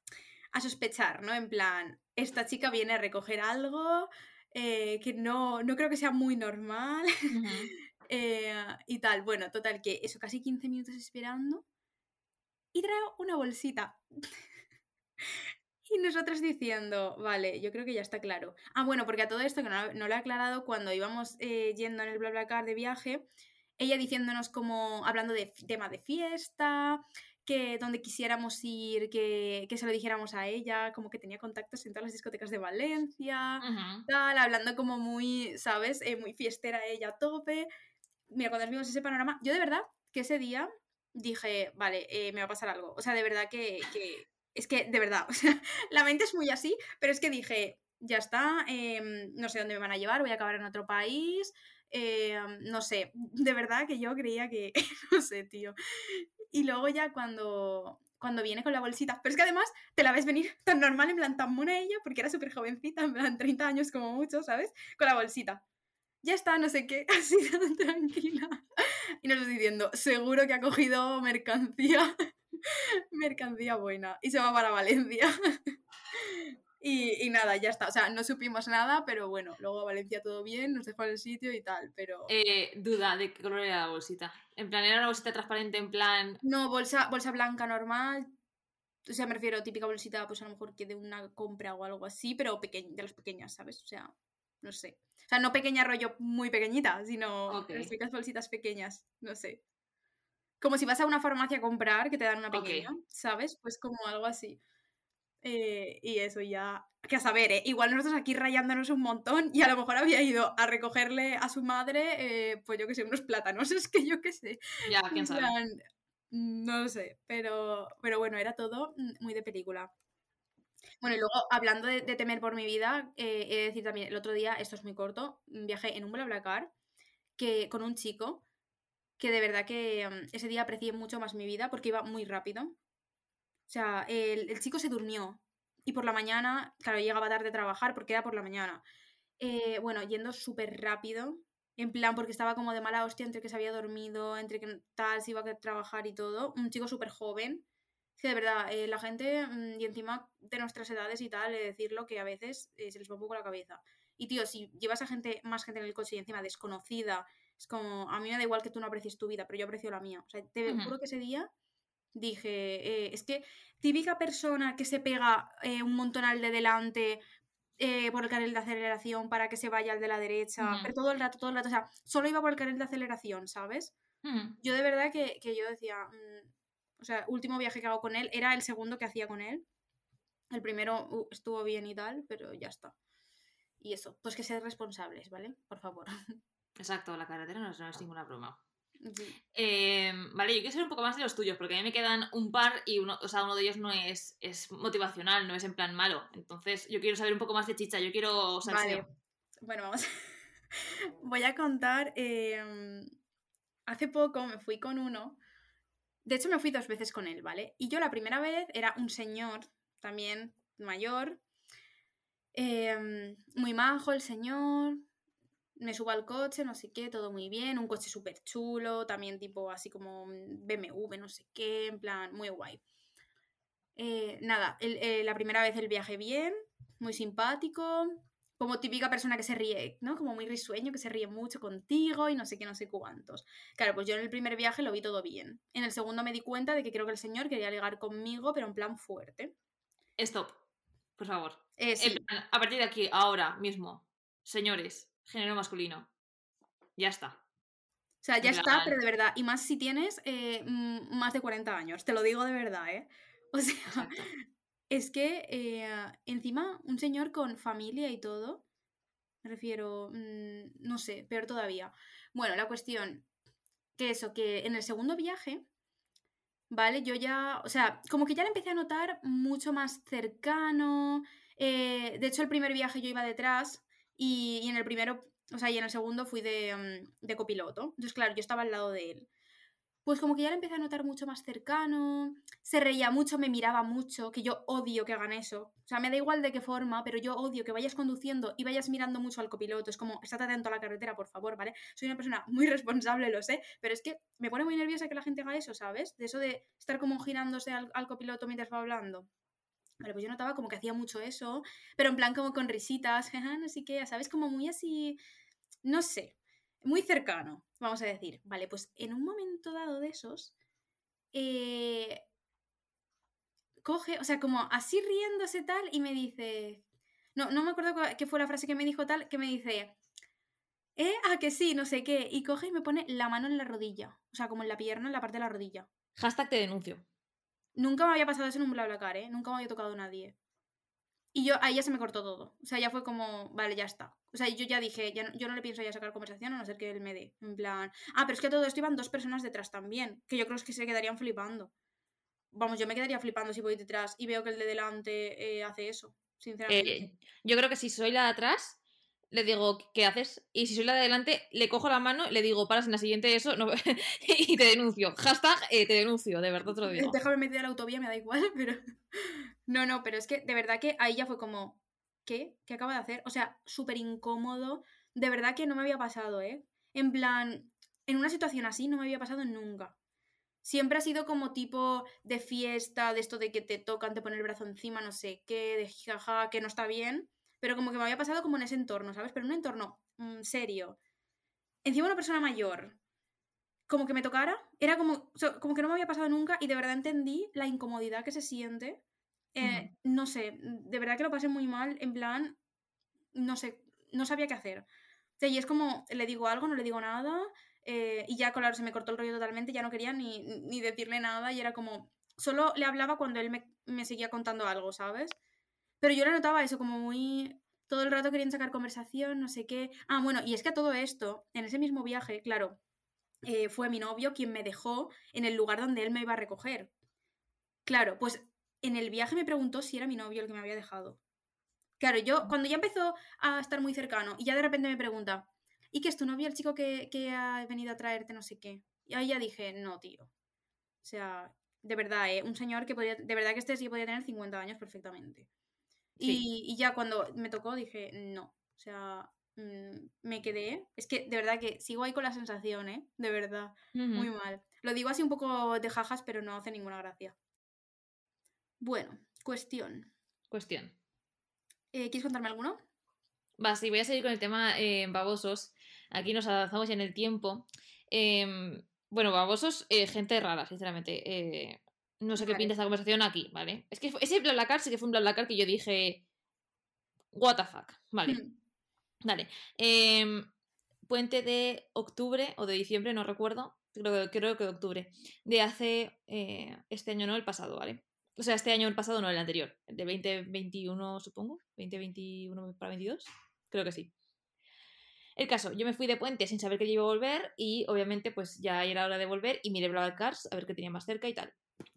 a sospechar, ¿no? En plan, esta chica viene a recoger algo eh, que no, no creo que sea muy normal. Ujú. Eh, y tal, bueno, total, que eso, casi 15 minutos esperando. Y traigo una bolsita. [LAUGHS] y nosotros diciendo, vale, yo creo que ya está claro. Ah, bueno, porque a todo esto, que no, no lo he aclarado, cuando íbamos eh, yendo en el BlaBlaCar de viaje, ella diciéndonos como, hablando de tema de fiesta, que donde quisiéramos ir, que, que se lo dijéramos a ella, como que tenía contactos en todas las discotecas de Valencia, tal, hablando como muy, ¿sabes? Eh, muy fiestera ella a tope. Mira, cuando vimos ese panorama, yo de verdad que ese día dije, vale, eh, me va a pasar algo. O sea, de verdad que, que- es que, de verdad, [LAUGHS] la mente es muy así, pero es que dije, ya está, em, no sé dónde me van a llevar, voy a acabar en otro país, em, no sé, de verdad que yo creía que, [LAUGHS] no sé, tío. Y luego ya cuando, cuando viene con la bolsita, pero es que además te la ves venir tan normal, en plan tan mona ella, porque era súper jovencita, en plan 30 años como mucho, ¿sabes? Con la bolsita. Ya está, no sé qué, [LAUGHS] así tan tranquila. [LAUGHS] Y nos diciendo, seguro que ha cogido mercancía, [LAUGHS] mercancía buena, y se va para Valencia. Y, y nada, ya está. O sea, no supimos nada, pero bueno, luego a Valencia todo bien, nos dejó en el sitio y tal, pero... Eh, duda de qué color era la bolsita. En plan, era una bolsita transparente, en plan. No, bolsa, bolsa blanca normal. O sea, me refiero a típica bolsita, pues a lo mejor que de una compra o algo así, pero peque- de las pequeñas, ¿sabes? O sea, no sé. O sea, no pequeña rollo muy pequeñita, sino Ok. las típicas bolsitas pequeñas, no sé. Como si vas a una farmacia a comprar, que te dan una pequeña, ¿sabes? Pues como algo así. Eh, y eso ya. Que a saber, ¿eh? Igual nosotros aquí rayándonos un montón y a lo mejor había ido a recogerle a su madre, eh, pues yo que sé, unos plátanos, [LAUGHS] es que yo qué sé. Ya, quién sabe. no lo sé, pero, pero bueno, era todo mm, muy de película. Bueno, y luego hablando de, temer por mi vida, eh, he de decir también, el otro día, esto es muy corto, mm, viajé en un BlaBlaCar que, con un chico que de verdad que mm, ese día aprecié mucho más mi vida porque iba muy rápido. O sea, el, el chico se durmió y por la mañana, claro, llegaba tarde a trabajar porque era por la mañana. Eh, bueno, yendo súper rápido, en plan, porque estaba como de mala hostia entre que se había dormido, entre que tal, se iba a trabajar y todo. Un chico súper joven. Que de verdad, eh, la gente, mm, y encima de nuestras edades y tal, de decirlo que a veces eh, se les va un poco la cabeza. Y tío, si llevas a gente, más gente en el coche y encima desconocida, Es como, a mí me da igual que tú no aprecies tu vida, pero yo aprecio la mía. O sea, te juro que ese día dije, eh, es que típica persona que se pega eh, un montón al de delante eh, por el carril de aceleración para que se vaya al de la derecha, pero todo el rato, todo el rato, o sea, solo iba por el carril de aceleración, ¿sabes? Yo de verdad que, que yo decía, mm, o sea, último viaje que hago con él era el segundo que hacía con él. El primero uh, estuvo bien y tal, pero ya está. Y eso, pues que ser responsables, ¿vale? Por favor. [LAUGHS] Exacto, la carretera no es, no es ninguna broma. Sí. Eh, vale, yo quiero saber un poco más de los tuyos, porque a mí me quedan un par y uno, o sea, uno de ellos no es, es motivacional, no es en plan malo. Entonces, yo quiero saber un poco más de chicha, yo quiero salseo. Vale. Bueno, vamos. [LAUGHS] Voy a contar. eh, hace poco me fui con uno. De hecho, me fui dos veces con él, ¿vale? Y yo la primera vez era un señor, también mayor. eh, muy majo el señor. Me subo al coche, no sé qué, todo muy bien. Un coche súper chulo, también tipo así como BMW, no sé qué, en plan, muy guay. Eh, nada, eh, la primera vez el viaje bien, muy simpático, como típica persona que se ríe, ¿no? Como muy risueño, que se ríe mucho contigo y no sé qué, no sé cuántos. Claro, pues yo en el primer viaje lo vi todo bien. En el segundo me di cuenta de que creo que el señor quería ligar conmigo, pero en plan fuerte. Stop, por favor. Eh, sí, plan, a partir de aquí, ahora mismo, señores, género masculino. Ya está. o sea, ya está, pero de verdad. Y más si tienes eh, mm, más de 40 años, te lo digo de verdad, ¿eh? O sea, Exacto. Es que eh, encima un señor con familia y todo, me refiero, mm, no sé, peor todavía. Bueno, la cuestión, que eso, que en el segundo viaje, ¿vale? Yo ya, o sea, como que ya le empecé a notar mucho más cercano. eh, de hecho, el primer viaje yo iba detrás y, y en el primero, o sea, y en el segundo fui de, mm, de copiloto. Entonces, claro, yo estaba al lado de él. Pues como que ya le empecé a notar mucho más cercano, se reía mucho, me miraba mucho, que yo odio que hagan eso. O sea, me da igual de qué forma, pero yo odio que vayas conduciendo y vayas mirando mucho al copiloto. Es como, estate atento a la carretera, por favor, ¿vale? Soy una persona muy [LAUGHS] responsable, lo sé, pero es que me pone muy nerviosa que la gente haga eso, ¿sabes? De eso de estar como girándose al, al copiloto mientras va hablando. Vale, pues yo notaba como que hacía mucho eso, pero en plan como con risitas, [LAUGHS] no sé qué, ¿sabes? Como muy así, no sé, muy cercano, vamos a decir. Vale, pues en un momento dado de esos, eh, coge, o sea, como así riéndose tal y me dice, no, no me acuerdo qué fue la frase que me dijo tal, que me dice, eh, ah, que sí, no sé qué, y coge y me pone la mano en la rodilla, o sea, como en la pierna, en la parte de la rodilla. Hashtag te denuncio. Nunca me había pasado eso en un BlaBlaCar, ¿eh? Nunca me había tocado nadie. Y yo, ahí ya se me cortó todo. O sea, ya fue como, vale, ya está. O sea, yo ya dije, ya no- yo no le pienso ya sacar conversación a no ser que él me dé. En plan, ah, pero es que todo esto iban dos personas detrás también, que yo creo que se quedarían flipando. Vamos, yo me quedaría flipando si voy detrás y veo que el de delante eh, hace eso, sinceramente. Eh, yo creo que si soy la de atrás, le digo, ¿qué haces? Y si soy la de adelante, le cojo la mano, le digo, paras en la siguiente eso, no- [LAUGHS] y te denuncio. Hashtag eh, te denuncio, de verdad te lo digo. Déjame meter a la autovía, me da igual, [LAUGHS] pero. No, no, pero es que de verdad que ahí ya fue como. ¿Qué? ¿Qué acaba de hacer? O sea, súper incómodo. De verdad que no me había pasado, ¿eh? En plan, en una situación así no me había pasado nunca. Siempre ha sido como tipo de fiesta, de esto de que te tocan, te ponen el brazo encima, no sé qué, de jaja, que no está bien. Pero como que me había pasado como en ese entorno, ¿sabes? Pero en un entorno mm, serio. Encima una persona mayor como que me tocara, era como, como que no me había pasado nunca y de verdad entendí la incomodidad que se siente. Eh, No sé, de verdad que lo pasé muy mal, en plan, no sé, no sabía qué hacer. O sea, y es como, le digo algo, no le digo nada, eh, y ya, claro, se me cortó el rollo totalmente, ya no quería ni, ni decirle nada, y era como, solo le hablaba cuando él me, me seguía contando algo, ¿sabes? Pero yo le notaba eso como muy... Todo el rato querían sacar conversación, no sé qué. Ah, bueno, y es que a todo esto, en ese mismo viaje, claro, eh, fue mi novio quien me dejó en el lugar donde él me iba a recoger. Claro, pues en el viaje me preguntó si era mi novio el que me había dejado. Claro, yo cuando ya empezó a estar muy cercano y ya de repente me pregunta, ¿y qué es tu novio el chico que, que ha venido a traerte no sé qué? Y ahí ya dije, no, tío. O sea, de verdad, ¿eh? Un señor que podía, de verdad que este sí podía tener 50 años perfectamente. Sí. Y, y ya cuando me tocó dije, no. O sea, mm, me quedé. Es que de verdad que sigo ahí con la sensación, ¿eh? De verdad. Muy mal. Lo digo así un poco de jajas, pero no hace ninguna gracia. Bueno, cuestión. Cuestión. Eh, ¿Quieres contarme alguno? Va, sí, voy a seguir con el tema eh, babosos. aquí nos avanzamos ya en el tiempo. Em, bueno, babosos, eh, gente rara, sinceramente. Eh, no sé qué pinta esta conversación aquí, ¿vale? Es que ese BlaBlaCar sí que fue un BlaBlaCar que yo dije. What the fuck, vale. Hmm. Vale. Em, puente de octubre o de diciembre, no recuerdo. Creo, creo que de octubre. De hace este año, no el pasado, ¿vale? O sea, este año el pasado, no el anterior. De 2021, supongo. 2021 para 22. Creo que sí. El caso, yo me fui de puente sin saber que iba a volver y obviamente pues ya era hora de volver y miré Cars a ver qué tenía más cerca y tal.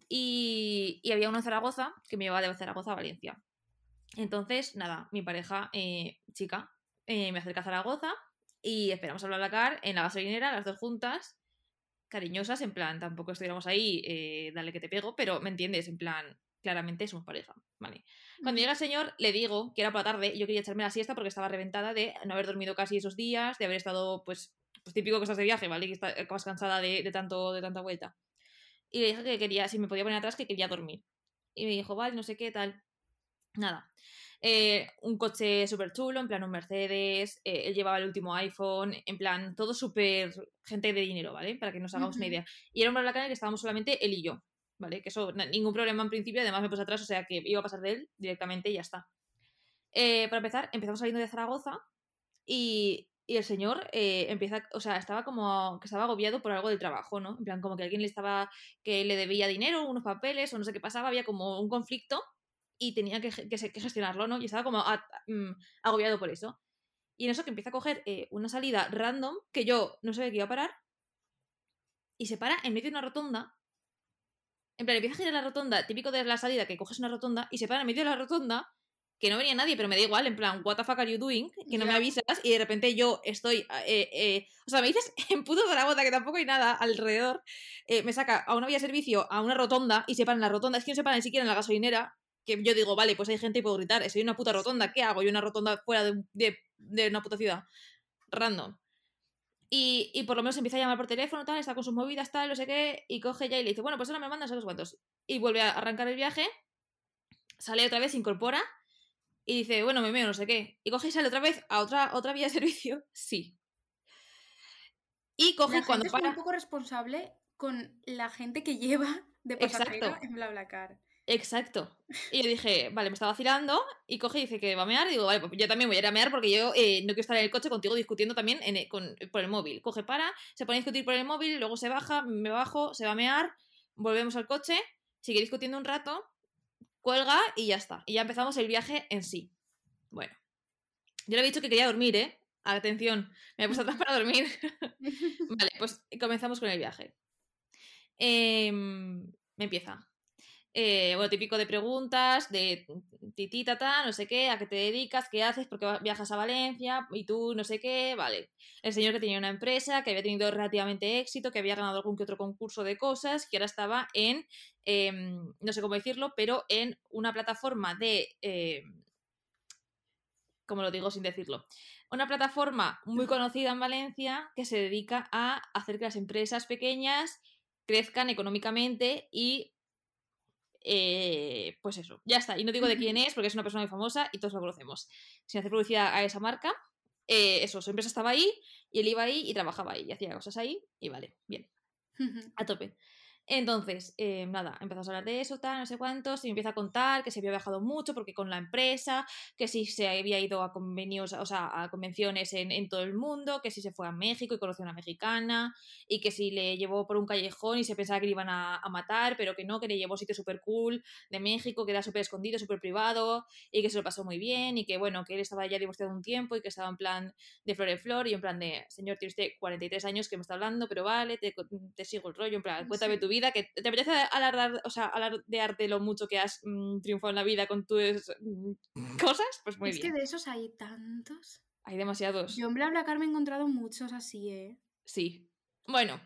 Y, había uno en Zaragoza que me llevaba de Zaragoza a Valencia. Entonces, nada, mi pareja, eh, chica, eh, me acerca a Zaragoza y esperamos a Car en la gasolinera, las dos juntas, cariñosas, en plan, tampoco estuviéramos ahí, eh, dale que te pego, pero me entiendes, en plan, claramente somos pareja, ¿vale? Cuando llega el señor, le digo que era por la tarde y yo quería echarme la siesta porque estaba reventada de no haber dormido casi esos días, de haber estado, pues, pues típico que estás de viaje, ¿vale? Que acabas cansada de, tanto, de tanta vuelta. Y le dije que quería, si me podía poner atrás, que quería dormir. Y me dijo, vale, no sé qué, tal. Nada. Eh, un coche súper chulo, en plan un Mercedes, eh, él llevaba el último iPhone, en plan todo súper gente de dinero, ¿vale? Para que nos hagamos una idea. Y era un en el que estábamos solamente él y yo. ¿vale? Que eso, ningún problema en principio, además me puse atrás, o sea que iba a pasar de él directamente y ya está. Eh, para empezar, empezamos saliendo de Zaragoza y, el señor eh, empieza, o sea, estaba como que estaba agobiado por algo del trabajo, ¿no? En plan, como que alguien le estaba, que le debía dinero, unos papeles o no sé qué pasaba, había como un conflicto y tenía que, gestionarlo, ¿no? Y estaba como mm, agobiado por eso. Y en eso que empieza a coger eh, una salida random que yo no sabía que iba a parar y se para en medio de una rotonda en plan, empieza a girar la rotonda, típico de la salida, que coges una rotonda y se para en medio de la rotonda, que no venía nadie, pero me da igual, en plan, what the fuck are you doing? Que no me avisas y de repente yo estoy, eh, eh, o sea, me dices [LAUGHS] en puto Zaragoza que tampoco hay nada alrededor, eh, me saca a una vía de servicio, a una rotonda y se para en la rotonda, es que no se para ni siquiera en la gasolinera, que yo digo, vale, pues hay gente y puedo gritar, en una puta rotonda, ¿qué hago? Yo una rotonda fuera de, de, de una puta ciudad, random. Y, por lo menos empieza a llamar por teléfono, tal, está con sus movidas, tal, no sé qué, y coge ya y le dice, bueno, pues ahora me mandas a los cuantos. Y vuelve a arrancar el viaje, sale otra vez, se incorpora y dice, bueno, me veo, no sé qué. Y coge y sale otra vez a otra, otra vía de servicio, [LAUGHS] sí. Y coge cuando para. Es un poco responsable con la gente que lleva de pasajero Exacto. en BlaBlaCar. Exacto. Y yo dije, vale, me estaba vacilando y coge y dice que va a mear. Y digo, vale, pues yo también voy a ir a mear porque yo eh, no quiero estar en el coche contigo discutiendo también en con, por el móvil. Coge, para, se pone a discutir por el móvil, luego se baja, me bajo, se va a mear, volvemos al coche, sigue discutiendo un rato, cuelga y ya está. Y ya empezamos el viaje en sí. Bueno, yo le había dicho que quería dormir, ¿eh? Atención, me he puesto atrás para dormir. [LAUGHS] vale, pues comenzamos con el viaje. Em, me empieza. Eh, bueno, típico de preguntas, de titi, tata, no sé qué, a qué te dedicas, qué haces, por qué viajas a Valencia, y tú no sé qué, vale. El señor que tenía una empresa, que había tenido relativamente éxito, que había ganado algún que otro concurso de cosas, que ahora estaba en, em, no sé cómo decirlo, pero en una plataforma de... Eh, como lo digo sin decirlo? Una plataforma muy conocida en Valencia que se dedica a hacer que las empresas pequeñas crezcan económicamente y eh, pues eso, ya está. Y no digo de quién es, porque es una persona muy famosa y todos lo conocemos. Sin hacer publicidad a esa marca, eh, eso, su empresa estaba ahí y él iba ahí y trabajaba ahí y hacía cosas ahí y vale, bien. A tope. Entonces, eh, nada, empezamos a hablar de eso, tal, no sé cuántos, y me empieza a contar que se había viajado mucho porque con la empresa, que si se había ido a convenios, o sea, a convenciones en, todo el mundo, que si se fue a México y conoció a una mexicana, y que si le llevó por un callejón y se pensaba que le iban a, matar, pero que no, que le llevó a sitio súper cool de México, que era súper escondido, súper privado, y que se lo pasó muy bien, y que bueno, que él estaba ya divorciado un tiempo y que estaba en plan de flor en flor, y en plan de, señor, tiene usted 43 años que me está hablando, pero vale, te, te sigo el rollo, en plan, cuéntame tu vida que te apetece alardar, o sea, alardearte lo mucho que has mm, triunfado en la vida con tus mm, [LAUGHS] cosas, pues muy bien. Es que de esos hay tantos. Hay demasiados. Yo en BlaBlaCar me he encontrado muchos así, ¿eh? Sí. Bueno.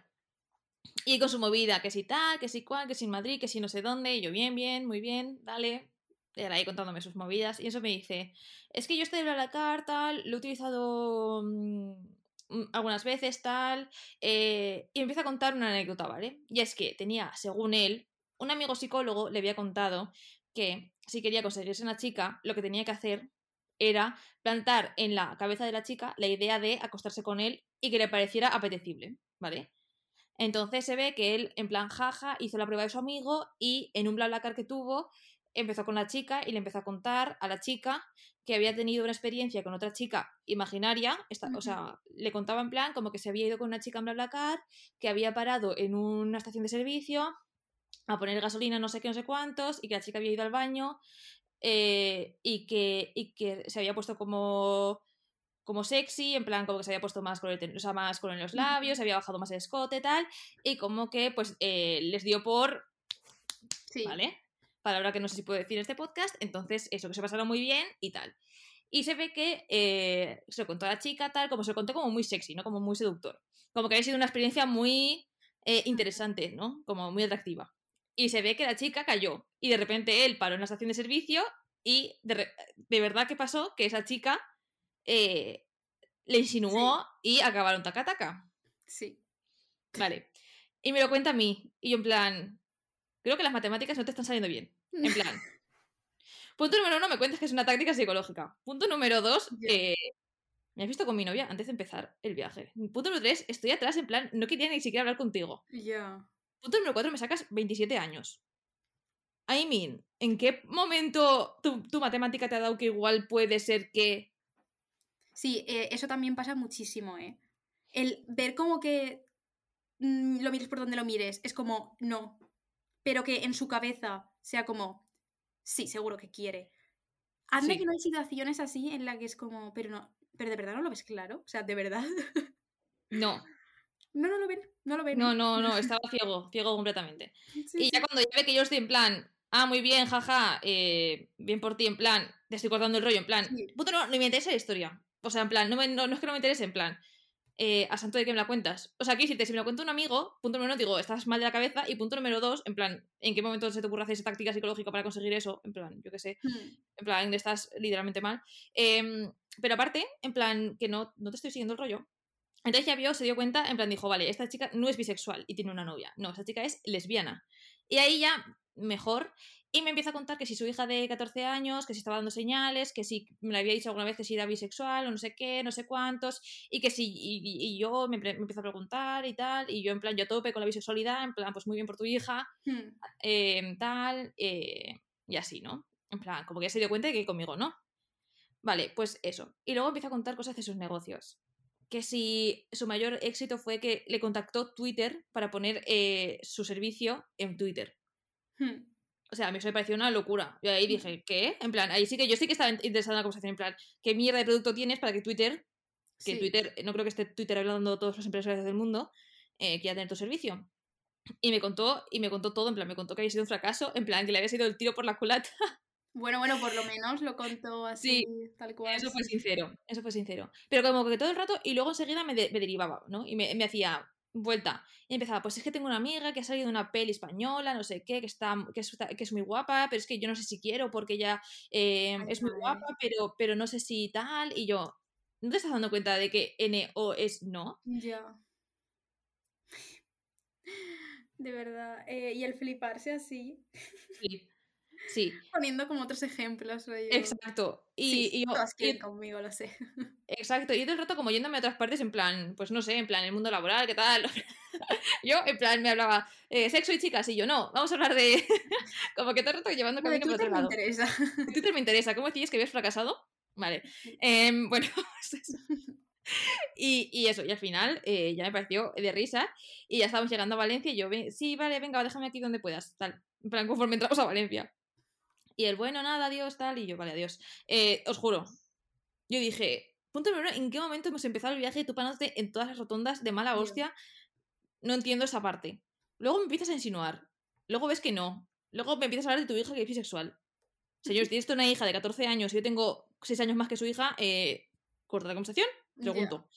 Y con su movida, que si tal, que si cual, que si en Madrid, que si no sé dónde. Y yo, bien, bien, muy bien, dale. Era ahí contándome sus movidas. Y eso me dice, es que yo estoy de BlaBlaCar, tal, lo he utilizado Mm, algunas veces, tal, eh, y empieza a contar una anécdota, ¿vale? Y es que tenía, según él, un amigo psicólogo le había contado que si quería conseguirse una chica, lo que tenía que hacer era plantar en la cabeza de la chica la idea de acostarse con él y que le pareciera apetecible, ¿vale? Entonces se ve que él, en plan jaja, hizo la prueba de su amigo y en un BlaBlaCar que tuvo, empezó con la chica y le empezó a contar a la chica que había tenido una experiencia con otra chica imaginaria, o sea, le contaba en plan como que se había ido con una chica en BlaBlaCar, que había parado en una estación de servicio a poner gasolina no sé qué, no sé cuántos, y que la chica había ido al baño eh, y, que, y que se había puesto como como sexy, en plan como que se había puesto más el, o sea, más con los labios, se había bajado más el escote tal, y como que pues eh, les dio por... Sí. ¿Vale? Palabra que no sé si puedo decir en este podcast, entonces eso, que se pasaron muy bien y tal. Y se ve que eh, se lo contó a la chica tal, como se lo contó como muy sexy, ¿no? Como muy seductor. Como que había sido una experiencia muy eh, interesante, ¿no? Como muy atractiva. Y se ve que la chica cayó. Y de repente él paró en la estación de servicio y de, de verdad que pasó que esa chica eh, le insinuó y acabaron taca taca. Sí. Vale. Y me lo cuenta a mí. Y yo en plan, creo que las matemáticas no te están saliendo bien. En [LAUGHS] plan. Punto número uno, me cuentas que es una táctica psicológica. Punto número dos, eh, me has visto con mi novia antes de empezar el viaje. Punto número tres, estoy atrás en plan, no quería ni siquiera hablar contigo. Ya. Punto número cuatro, me sacas 27 años. I mean, ¿en qué momento tu, tu matemática te ha dado que igual puede ser que Sí, eh, eso también pasa muchísimo, ¿eh? El ver como que mm, lo mires por donde lo mires, es como, no. Pero que en su cabeza sea como, sí, seguro que quiere. Anda que no hay situaciones así en las que es como, pero no, pero de verdad no lo ves claro. O sea, de verdad. No. [LAUGHS] No, no lo ven, no lo ven. No, no, no, [LAUGHS] estaba ciego, ciego completamente. y ya cuando ya ve que yo estoy en plan, ah, muy bien, jaja, eh, bien por ti, en plan, te estoy cortando el rollo, en plan, puto no, no me interesa la historia. O sea, en plan, no, es que no me interese, en plan, eh, a santo de que me la cuentas. O sea, aquí si, te, si me lo cuenta un amigo, punto número uno, digo, estás mal de la cabeza. Y punto número dos, en plan, ¿en qué momento se te ocurre hacer esa táctica psicológica para conseguir eso? En plan, yo qué sé. Hmm. En plan, estás literalmente mal. Em, pero aparte, en plan, que no, no te estoy siguiendo el rollo. Entonces ya vio, se dio cuenta, en plan, dijo, vale, esta chica no es bisexual y tiene una novia. No, esta chica es lesbiana. Y ahí ya, mejor. Y me empieza a contar que si su hija de 14 años, que si estaba dando señales, que si me había dicho alguna vez que si era bisexual o no sé qué, no sé cuántos, y que si, y, yo me, me, empiezo a preguntar y tal, y yo en plan, yo tope con la bisexualidad, en plan, pues muy bien por tu hija, hmm. em, tal, eh, y así, ¿no? En plan, como que ya se dio cuenta de que conmigo no. Vale, pues eso. Y luego empieza a contar cosas de sus negocios. Que si su mayor éxito fue que le contactó Twitter para poner eh, su servicio en Twitter. Hmm. O sea, a mí eso me pareció una locura. Y ahí dije, ¿qué? En plan, ahí sí que yo sí que estaba interesada en la conversación. En plan, ¿qué mierda de producto tienes para que Twitter, que Twitter, no creo que esté Twitter hablando todos los empresarios del mundo, eh, quiera tener tu servicio? Y me contó, y me contó todo, en plan, me contó que había sido un fracaso, en plan, que le había sido el tiro por la culata. Bueno, bueno, por lo menos lo contó [LAUGHS] así, tal cual. Eso fue sincero, eso fue sincero. Pero como que todo el rato, y luego enseguida me, me derivaba, ¿no? Y me, me hacía, vuelta. Y empezaba, pues es que tengo una amiga que ha salido de una peli española, no sé qué, que, está, que, es, que es muy guapa, pero es que yo no sé si quiero porque ella em, es muy guapa, pero, pero no sé si tal. Y yo, ¿no te estás dando cuenta de que N-O es no? Ya. De verdad. Eh, y el fliparse así. Sí. Sí. Poniendo como otros ejemplos. Exacto. Y, yo. conmigo, lo sé. [LAUGHS] Exacto. Y todo el rato como yéndome a otras partes en plan, pues no sé, en plan el mundo laboral, ¿qué tal? [LAUGHS] yo, en plan, me hablaba eh, sexo y chicas, y yo no, vamos a hablar de. [LAUGHS] como que todo el rato llevando camino por otro lado. me interesa. Twitter me interesa. ¿Cómo decías que habías fracasado? Vale. Em, bueno, pues Y, y, eso, y al final eh, ya me pareció de risa. Y ya estábamos llegando a Valencia. Y yo, sí, vale, venga, déjame aquí donde puedas. Tal. En plan, conforme entramos a Valencia. Y el bueno, nada, adiós, tal. Y yo, vale, adiós. Eh, os juro. Yo dije, punto número ¿en qué momento hemos empezado el viaje tú parándote en todas las rotondas de mala hostia? No entiendo esa parte. Luego me empiezas a insinuar. Luego ves que no. Luego me empiezas a hablar de tu hija que es bisexual. Señor, si [LAUGHS] tienes una hija de 14 años y yo tengo 6 años más que su hija, eh, ¿corta la conversación? Pregunto.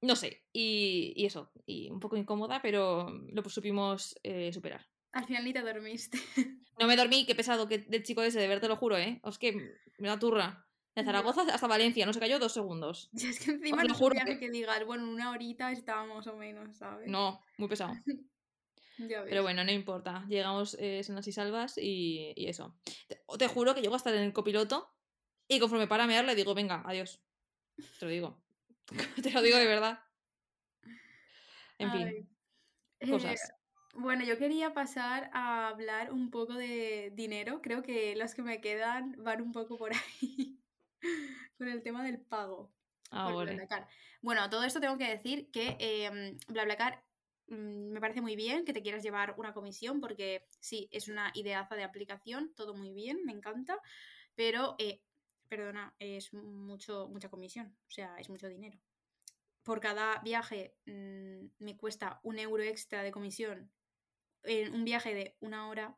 No sé, y, y, eso, y un poco incómoda, pero lo supimos eh, superar. Al final ni te dormiste. [LAUGHS] No me dormí, qué pesado que del chico ese, de ver, te lo juro, ¿eh? Es que me da turra. De Zaragoza hasta Valencia, no se cayó dos segundos. [LAUGHS] Y es que encima no juro que... que digas, bueno, una horita estábamos o menos, ¿sabes? No, muy pesado. [LAUGHS] Pero bueno, no importa. Llegamos eh, sanas y salvas y, y eso. Te, te, juro que llego a estar en el copiloto Y conforme para mear le digo, venga, adiós. Te lo digo. Te lo digo de verdad. En fin. Cosas. Eh, bueno, yo quería pasar a hablar un poco de dinero. Creo que los que me quedan van un poco por [LAUGHS] ahí con el tema del pago. Ah, bueno, todo esto tengo que decir que eh, BlaBlaCar mm, me parece muy bien que te quieras llevar una comisión porque sí, es una ideaza de aplicación, todo muy bien, me encanta, pero, eh, perdona, es mucho, mucha comisión, o sea, es mucho dinero. Por cada viaje mm, me cuesta un euro extra de comisión en un viaje de una hora,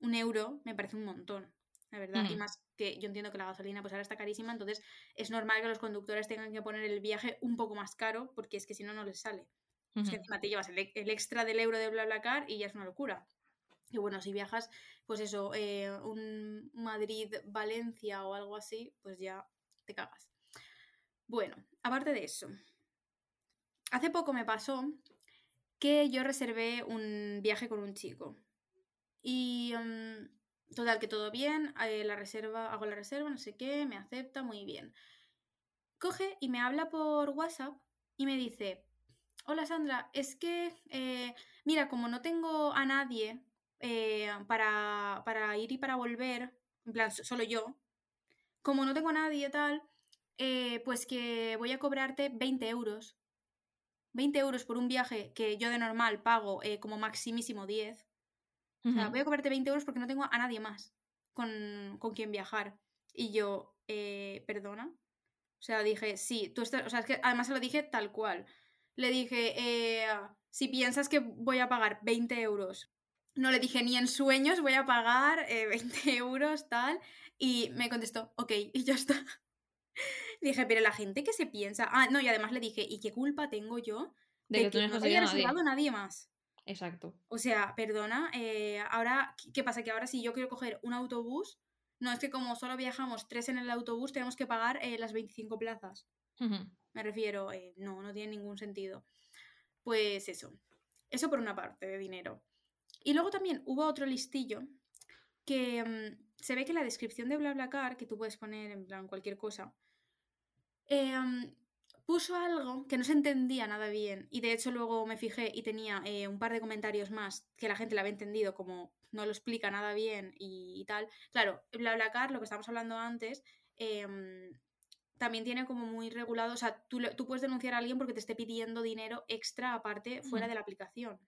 un euro me parece un montón, la verdad. Y más que yo entiendo que la gasolina pues ahora está carísima, entonces es normal que los conductores tengan que poner el viaje un poco más caro porque es que si no, no les sale. Es que encima te llevas el, extra del euro de BlaBlaCar y ya es una locura. Y bueno, si viajas, pues eso, eh, un Madrid-Valencia o algo así, pues ya te cagas. Bueno, aparte de eso, hace poco me pasó que yo reservé un viaje con un chico. Y mm, total, que todo bien, eh, la reserva, hago la reserva, no sé qué, me acepta, muy bien. Coge y me habla por WhatsApp y me dice, hola Sandra, es que, eh, mira, como no tengo a nadie eh, para, para, ir y para volver, en plan, solo yo, como no tengo a nadie tal, pues que voy a cobrarte 20 euros 20 euros por un viaje que yo de normal pago eh, como maximísimo 10. O sea, voy a cobrarte 20 euros porque no tengo a nadie más con, con quien viajar. Y yo, eh, perdona. O sea, dije, sí, tú estás. O sea, es que además se lo dije tal cual. Le dije, eh, si piensas que voy a pagar 20 euros. No le dije ni en sueños voy a pagar [LAUGHS] 20 euros, tal. Y me contestó, ok, y ya está. Dije, pero la gente que se piensa. Ah, no, y además le dije, ¿y qué culpa tengo yo de, que, tú no haya reservado nadie. más? Exacto. O sea, perdona, eh, ahora, ¿qué pasa? Que ahora si yo quiero coger un autobús, no es que como solo viajamos tres en el autobús, tenemos que pagar eh, las 25 plazas. Me refiero, eh, no, no tiene ningún sentido. Pues eso. Eso por una parte de dinero. Y luego también hubo otro listillo que mm, se ve que la descripción de BlaBlaCar, que tú puedes poner en plan cualquier cosa, Em, puso algo que no se entendía nada bien y de hecho luego me fijé y tenía eh, un par de comentarios más que la gente lo había entendido como no lo explica nada bien y, tal. Claro, BlaBlaCar, lo que estábamos hablando antes, em, también tiene como muy regulado, o sea, tú, tú, puedes denunciar a alguien porque te esté pidiendo dinero extra aparte fuera de la aplicación.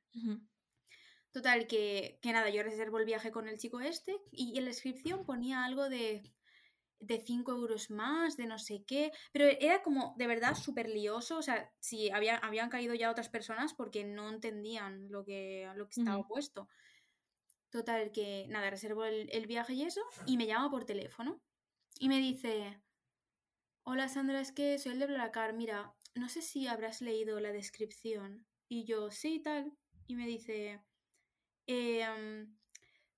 Total, que, que, nada, yo reservo el viaje con el chico este y en la descripción ponía algo de de 5 euros más, de no sé qué, pero era como de verdad súper lioso, o sea, si había, habían caído ya otras personas porque no entendían lo que, lo que estaba puesto. Total, que nada, reservo el, viaje y eso, y me llama por teléfono y me dice, hola Sandra, es que soy el de Blacar, mira, no sé si habrás leído la descripción. Y yo, sí, tal, y me dice, eh,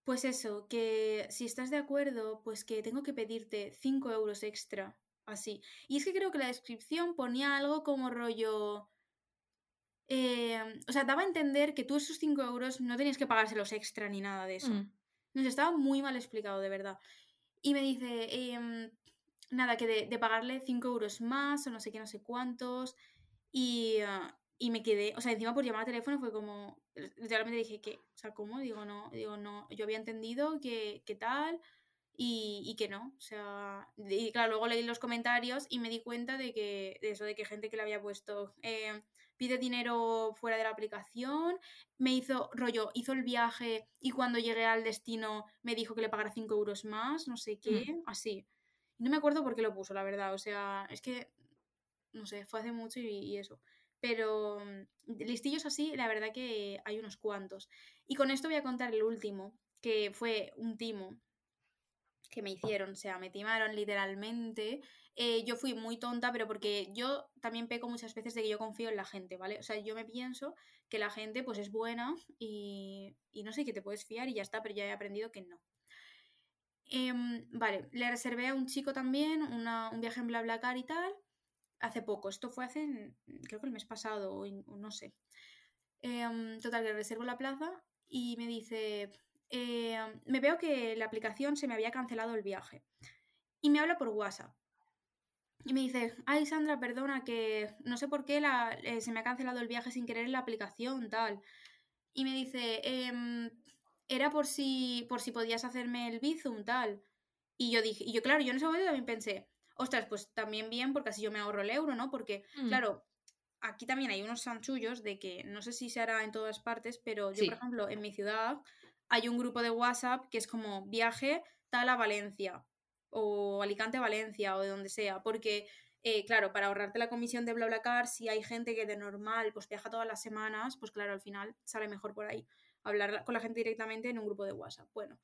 pues eso, que si estás de acuerdo, pues que tengo que pedirte 5 euros extra, así. Y es que creo que la descripción ponía algo como rollo... Em, o sea, daba a entender que tú esos 5 euros no tenías que pagárselos extra ni nada de eso. Mm. Nos estaba muy mal explicado, de verdad. Y me dice, em, nada, que de, de, pagarle 5 euros más o no sé qué, no sé cuántos. Y, ah, y me quedé, o sea, encima por llamar al teléfono fue como, literalmente dije, ¿qué? O sea, ¿cómo? Digo, no, digo, no, yo había entendido que, que tal y, y, que no, o sea, y claro, luego leí los comentarios y me di cuenta de que, de eso, de que gente que le había puesto, eh, pide dinero fuera de la aplicación, me hizo, rollo, hizo el viaje y cuando llegué al destino me dijo que le pagara 5 euros más, no sé qué, mm. así. No me acuerdo por qué lo puso, la verdad, o sea, es que, no sé, fue hace mucho y eso. Pero mm, listillos así, la verdad que hay unos cuantos. Y con esto voy a contar el último, que fue un timo que me hicieron, o sea, me timaron literalmente. Eh, yo fui muy tonta, pero porque yo también peco muchas veces de que yo confío en la gente, ¿vale? O sea, yo me pienso que la gente pues es buena y, no sé, que te puedes fiar y ya está, pero ya he aprendido que no. Em, vale, le reservé a un chico también un viaje en BlaBlaCar y tal hace poco. Esto fue hace, creo que el mes pasado, o no sé. Em, total, que reservo la plaza y me dice, em, me veo que la aplicación se me había cancelado el viaje. y me habla por WhatsApp. Y me dice, ay Sandra, perdona, que no sé por qué la, eh, se me ha cancelado el viaje sin querer en la aplicación, tal. Y me dice, em, era por si, por si podías hacerme el Bizum, tal. Y yo dije, y yo claro, yo en ese momento también pensé, ostras, pues también bien, porque así yo me ahorro el euro, ¿no? Porque, mm. claro, aquí también hay unos sanchullos de que no sé si se hará en todas partes, pero yo, por ejemplo, en mi ciudad hay un grupo de WhatsApp que es como viaje tal a Valencia o Alicante a Valencia o de donde sea, porque eh, claro, para ahorrarte la comisión de BlaBlaCar, si hay gente que de normal pues viaja todas las semanas, pues claro, al final sale mejor por ahí hablar con la gente directamente en un grupo de WhatsApp. Bueno,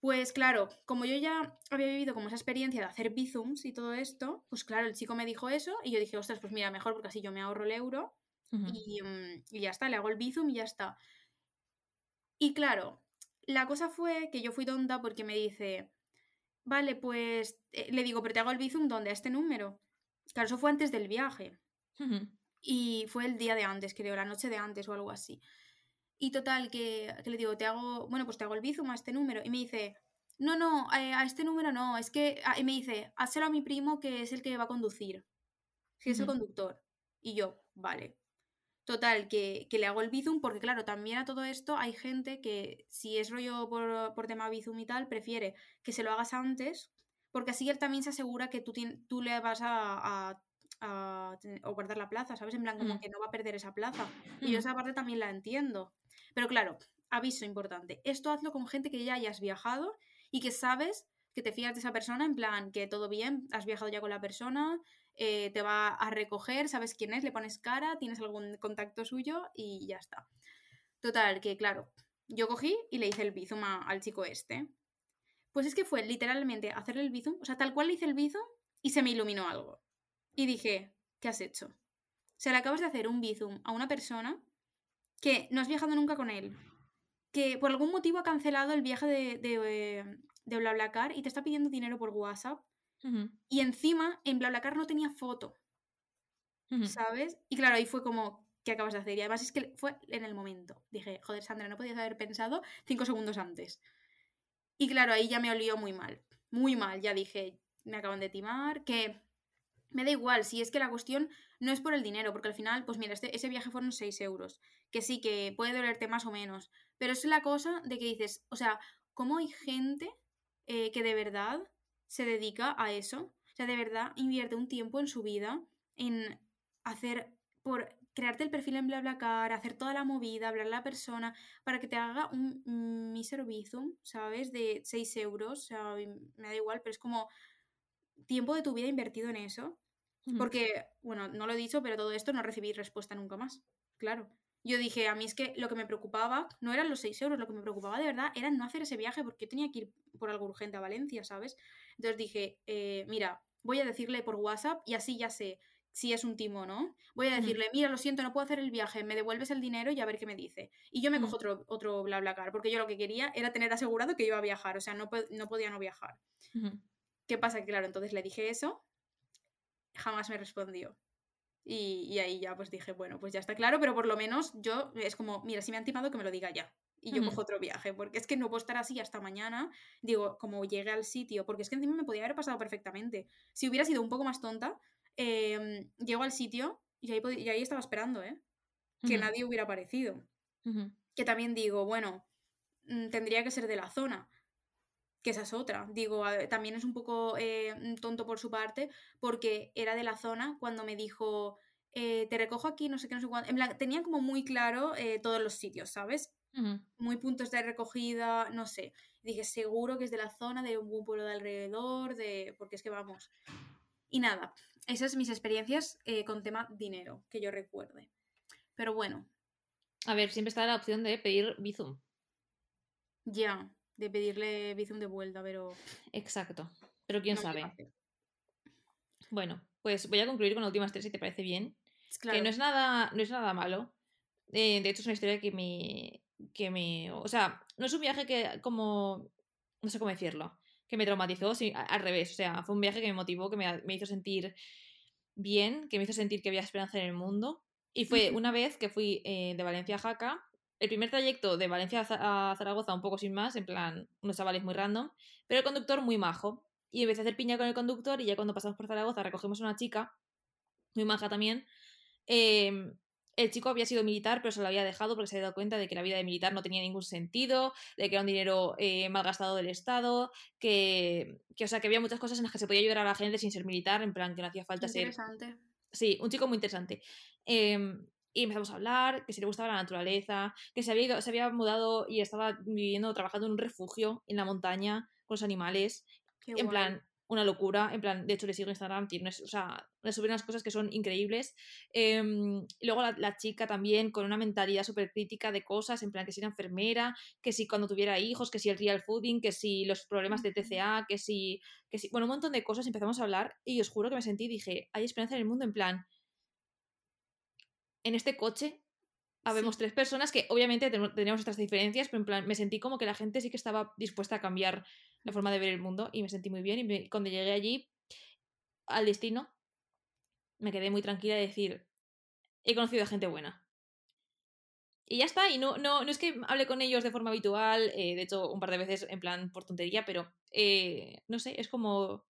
pues claro, como yo ya había vivido como esa experiencia de hacer bizums y todo esto, pues claro, el chico me dijo eso y yo dije, ostras, pues mira, mejor porque así yo me ahorro el euro y, mm, y, ya está, le hago el bizum y ya está. Y claro, la cosa fue que yo fui tonta porque me dice, Vale, pues eh, le digo, pero te hago el bizum ¿dónde? A este número. Claro, eso fue antes del viaje. Y fue el día de antes, creo, la noche de antes o algo así. Y total, que, le digo, te hago, bueno, pues te hago el bizum a este número. Y me dice, no, no, a este número no, es que, y me dice, hazlo a mi primo que es el que va a conducir, que es el conductor. Y yo, vale. Total, que, le hago el Bizum, porque claro, también a todo esto hay gente que, si es rollo por, tema Bizum y tal, prefiere que se lo hagas antes, porque así él también se asegura que tú, tú le vas a, a, guardar la plaza, ¿sabes? En plan, como mm. que no va a perder esa plaza. Y yo mm. esa parte también la entiendo. Pero claro, aviso importante, esto hazlo con gente que ya hayas viajado y que sabes que te fías de esa persona, en plan, que todo bien, has viajado ya con la persona, eh, te va a recoger, sabes quién es, le pones cara, tienes algún contacto suyo y ya está. Total, que claro, yo cogí y le hice el bizum al chico este. Pues es que fue literalmente hacerle el bizum, o sea, tal cual le hice el bizum y se me iluminó algo. Y dije, ¿qué has hecho? O sea, le acabas de hacer un bizum a una persona que no has viajado nunca con él, que por algún motivo ha cancelado el viaje de, de, de BlaBlaCar y te está pidiendo dinero por WhatsApp y encima, en BlaBlaCar no tenía foto. ¿Sabes? Y claro, ahí fue como, ¿qué acabas de hacer? Y además es que fue en el momento. Dije, joder, Sandra, no podías haber pensado cinco segundos antes. Y claro, ahí ya me olió muy mal. Muy mal. Ya dije, me acaban de timar, que me da igual, si es que la cuestión no es por el dinero, porque al final, pues mira, este, ese viaje fueron 6 euros, que sí, que puede dolerte más o menos, pero es la cosa de que dices, o sea, ¿cómo hay gente eh, que de verdad se dedica a eso. O sea, de verdad invierte un tiempo en su vida en hacer, por crearte el perfil en BlaBlaCar, hacer toda la movida, hablar a la persona, para que te haga un mísero bizum, ¿sabes? De 6 euros, o sea, me da igual, pero es como tiempo de tu vida invertido en eso. Porque, bueno, no lo he dicho, pero todo esto no recibí respuesta nunca más. Claro yo dije, a mí es que lo que me preocupaba no eran los 6 euros, lo que me preocupaba de verdad era no hacer ese viaje porque yo tenía que ir por algo urgente a Valencia, ¿sabes? Entonces dije, eh, mira, voy a decirle por WhatsApp y así ya sé si es un timo o no. Voy a decirle, mira, lo siento, no puedo hacer el viaje, me devuelves el dinero y a ver qué me dice. Y yo me cojo otro, otro BlaBlaCar, porque yo lo que quería era tener asegurado que iba a viajar, o sea, no, no podía no viajar. ¿Qué pasa? Claro, entonces le dije eso, jamás me respondió. Y, ahí ya pues dije, bueno, pues ya está claro, pero por lo menos yo es como, mira, si me han timado que me lo diga ya. Y yo cojo otro viaje, porque es que no puedo estar así hasta mañana. Digo, como llegué al sitio, porque es que encima me podía haber pasado perfectamente. Si hubiera sido un poco más tonta, eh, llego al sitio y ahí, y ahí estaba esperando, ¿eh? Que nadie hubiera aparecido. Que también digo, bueno, mm, tendría que ser de la zona que esa es otra. Digo, también es un poco eh, tonto por su parte, porque era de la zona cuando me dijo, eh, te recojo aquí, no sé qué, no sé cuánto. En plan, tenía como muy claro eh, todos los sitios, ¿sabes? Muy puntos de recogida, no sé. Dije, seguro que es de la zona, de un pueblo de alrededor, de. porque es que vamos. Y nada, esas son mis experiencias con tema dinero, que yo recuerde. Pero bueno. A ver, siempre está la opción de pedir Bizum. Ya de pedirle Bizum de vuelta, pero. Exacto. Pero quién sabe. Bueno, pues voy a concluir con las últimas tres, si te parece bien. Que no es nada, no es nada malo. Eh, de hecho, es una historia que me. que me. O sea, no es un viaje que como. no sé cómo decirlo. Que me traumatizó, sí, al revés. O sea, fue un viaje que me motivó, que me, me hizo sentir bien, que me hizo sentir que había esperanza en el mundo. Y fue una vez que fui eh, de Valencia a Jaca el primer trayecto de Valencia a Zaragoza un poco sin más, en plan, unos chavales muy random, pero el conductor muy majo. y empecé a hacer piña con el conductor y ya cuando pasamos por Zaragoza recogemos a una chica, muy maja también. Em, el chico había sido militar, pero se lo había dejado porque se había dado cuenta de que la vida de militar no tenía ningún sentido, de que era un dinero eh, malgastado del Estado, que, que, o sea, que había muchas cosas en las que se podía ayudar a la gente sin ser militar, en plan que no hacía falta ser... Sí, un chico muy interesante. Em, y empezamos a hablar, que si le gustaba la naturaleza, que se había, ido, se había mudado y estaba viviendo, trabajando en un refugio en la montaña con los animales. en plan, una locura. En plan, de hecho, le sigo Instagram, tiene, o sea, le sube unas cosas que son increíbles. Em, y luego la, chica también con una mentalidad súper crítica de cosas, en plan, que si era enfermera, que si cuando tuviera hijos, que si el real fooding, que si los problemas de TCA, que si, que si. Bueno, un montón de cosas empezamos a hablar y os juro que me sentí, dije, hay esperanza en el mundo, en plan en este coche habemos tres personas que obviamente teníamos nuestras diferencias, pero en plan me sentí como que la gente sí que estaba dispuesta a cambiar la forma de ver el mundo y me sentí muy bien y cuando llegué allí al destino me quedé muy tranquila de decir he conocido a gente buena. Y ya está, y no, no, no es que hable con ellos de forma habitual, eh, de hecho un par de veces en plan por tontería, pero eh, no sé, es como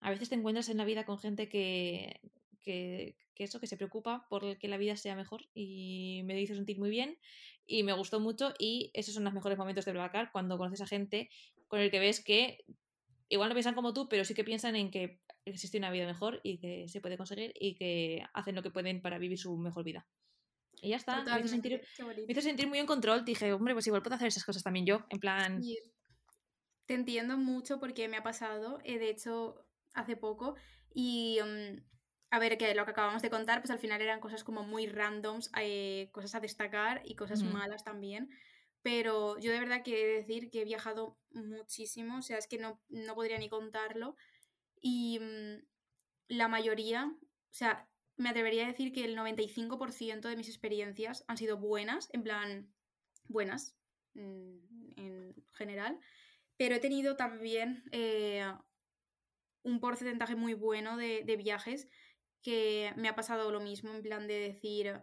a veces te encuentras en la vida con gente que, que, eso, que se preocupa por que la vida sea mejor y me hizo sentir muy bien y me gustó mucho y esos son los mejores momentos de Blackar cuando conoces a gente con el que ves que igual no piensan como tú, pero sí que piensan en que existe una vida mejor y que se puede conseguir y que hacen lo que pueden para vivir su mejor vida. Y ya está, me hizo, sentir, me sentir, muy en control. Dije, hombre, pues igual puedo hacer esas cosas también yo, en plan... Te entiendo mucho porque me ha pasado, eh, de hecho, hace poco, y mm, a ver, que lo que acabamos de contar, pues al final eran cosas como muy randoms, eh, cosas a destacar y cosas malas también. Pero yo de verdad que he de decir que he viajado muchísimo, o sea, es que no, podría ni contarlo. Y mm, la mayoría, o sea, me atrevería a decir que el 95% de mis experiencias han sido buenas, en plan, buenas mm, en general, pero he tenido también eh, un porcentaje muy bueno de, de viajes que me ha pasado lo mismo, en plan de decir,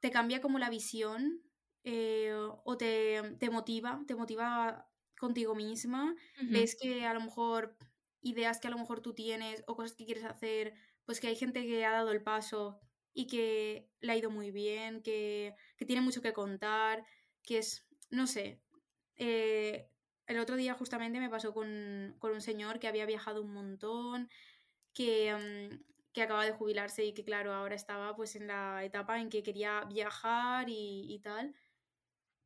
te cambia como la visión eh, o te, motiva, te motiva contigo misma, ves que a lo mejor ideas que a lo mejor tú tienes o cosas que quieres hacer, pues que hay gente que ha dado el paso y que le ha ido muy bien, que, tiene mucho que contar, que es, no sé, eh, el otro día justamente me pasó con, un señor que había viajado un montón, que, mm, que acaba de jubilarse y que claro, ahora estaba pues en la etapa en que quería viajar y, tal.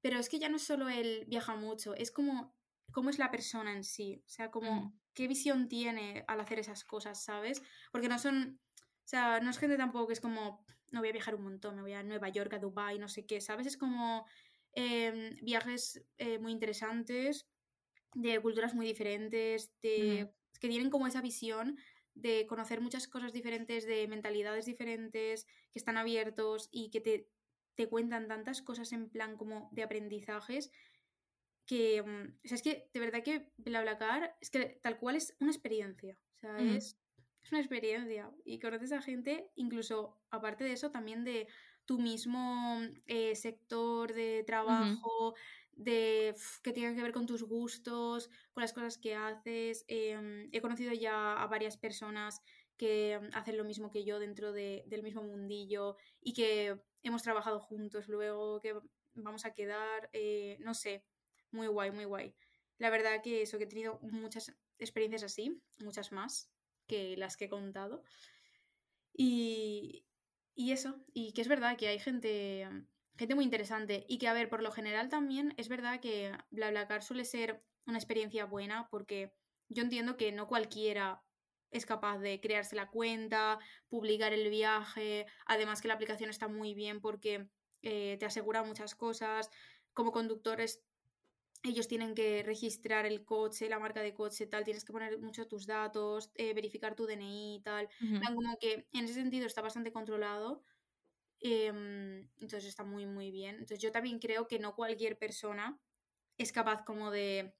Pero es que ya no solo él viaja mucho, es como cómo es la persona en sí, o sea, como mm. qué visión tiene al hacer esas cosas, ¿sabes? Porque no son, o sea, no es gente tampoco que es como, no voy a viajar un montón, me voy a Nueva York, a Dubai, no sé qué, ¿sabes? Es como em, viajes eh, muy interesantes, de culturas muy diferentes, de, que tienen como esa visión de conocer muchas cosas diferentes, de mentalidades diferentes, que están abiertos y que te, te cuentan tantas cosas en plan como de aprendizajes que, mm, o sea, es que de verdad que BlaBlaCar es que tal cual es una experiencia, o sea, mm. es, es, una experiencia y conoces a gente, incluso aparte de eso, también de tu mismo eh, sector de trabajo, de que tienen que ver con tus gustos, con las cosas que haces. Em, he conocido ya a varias personas que em, hacen lo mismo que yo dentro del mismo mundillo y que hemos trabajado juntos luego, que vamos a quedar, eh, no sé, muy guay, muy guay. La verdad que eso, que he tenido muchas experiencias así, muchas más que las que he contado. Y, y eso, y que es verdad que hay gente gente muy interesante y que, a ver, por lo general también es verdad que BlaBlaCar suele ser una experiencia buena porque yo entiendo que no cualquiera es capaz de crearse la cuenta, publicar el viaje, además que la aplicación está muy bien porque eh, te asegura muchas cosas. Como conductores, ellos tienen que registrar el coche, la marca de coche, tal, tienes que poner muchos tus datos, eh, verificar tu DNI y tal. Como que en ese sentido está bastante controlado. Em, entonces está muy, muy bien. Entonces yo también creo que no cualquier persona es capaz como de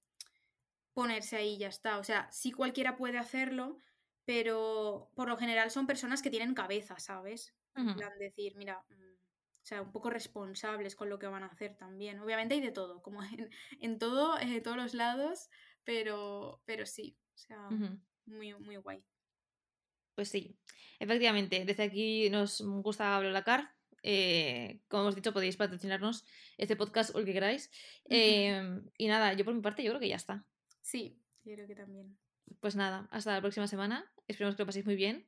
ponerse ahí y ya está. O sea, sí cualquiera puede hacerlo, pero por lo general son personas que tienen cabeza, ¿sabes? En plan decir, mira, mm, o sea, un poco responsables con lo que van a hacer también. Obviamente hay de todo, como en, en todo, en todos los lados, pero, pero sí. O sea, muy, muy guay. Pues sí, efectivamente, desde aquí nos gusta hablar eh, como hemos dicho, podéis patrocinarnos este podcast o el que queráis. Em, y nada, yo por mi parte, yo creo que ya está. Sí, yo creo que también. Pues nada, hasta la próxima semana. Esperemos que lo paséis muy bien.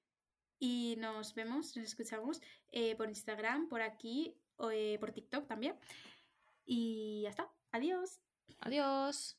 Y nos vemos, nos escuchamos eh, por Instagram, por aquí, o, eh, por TikTok también. Y ya está. Adiós. Adiós.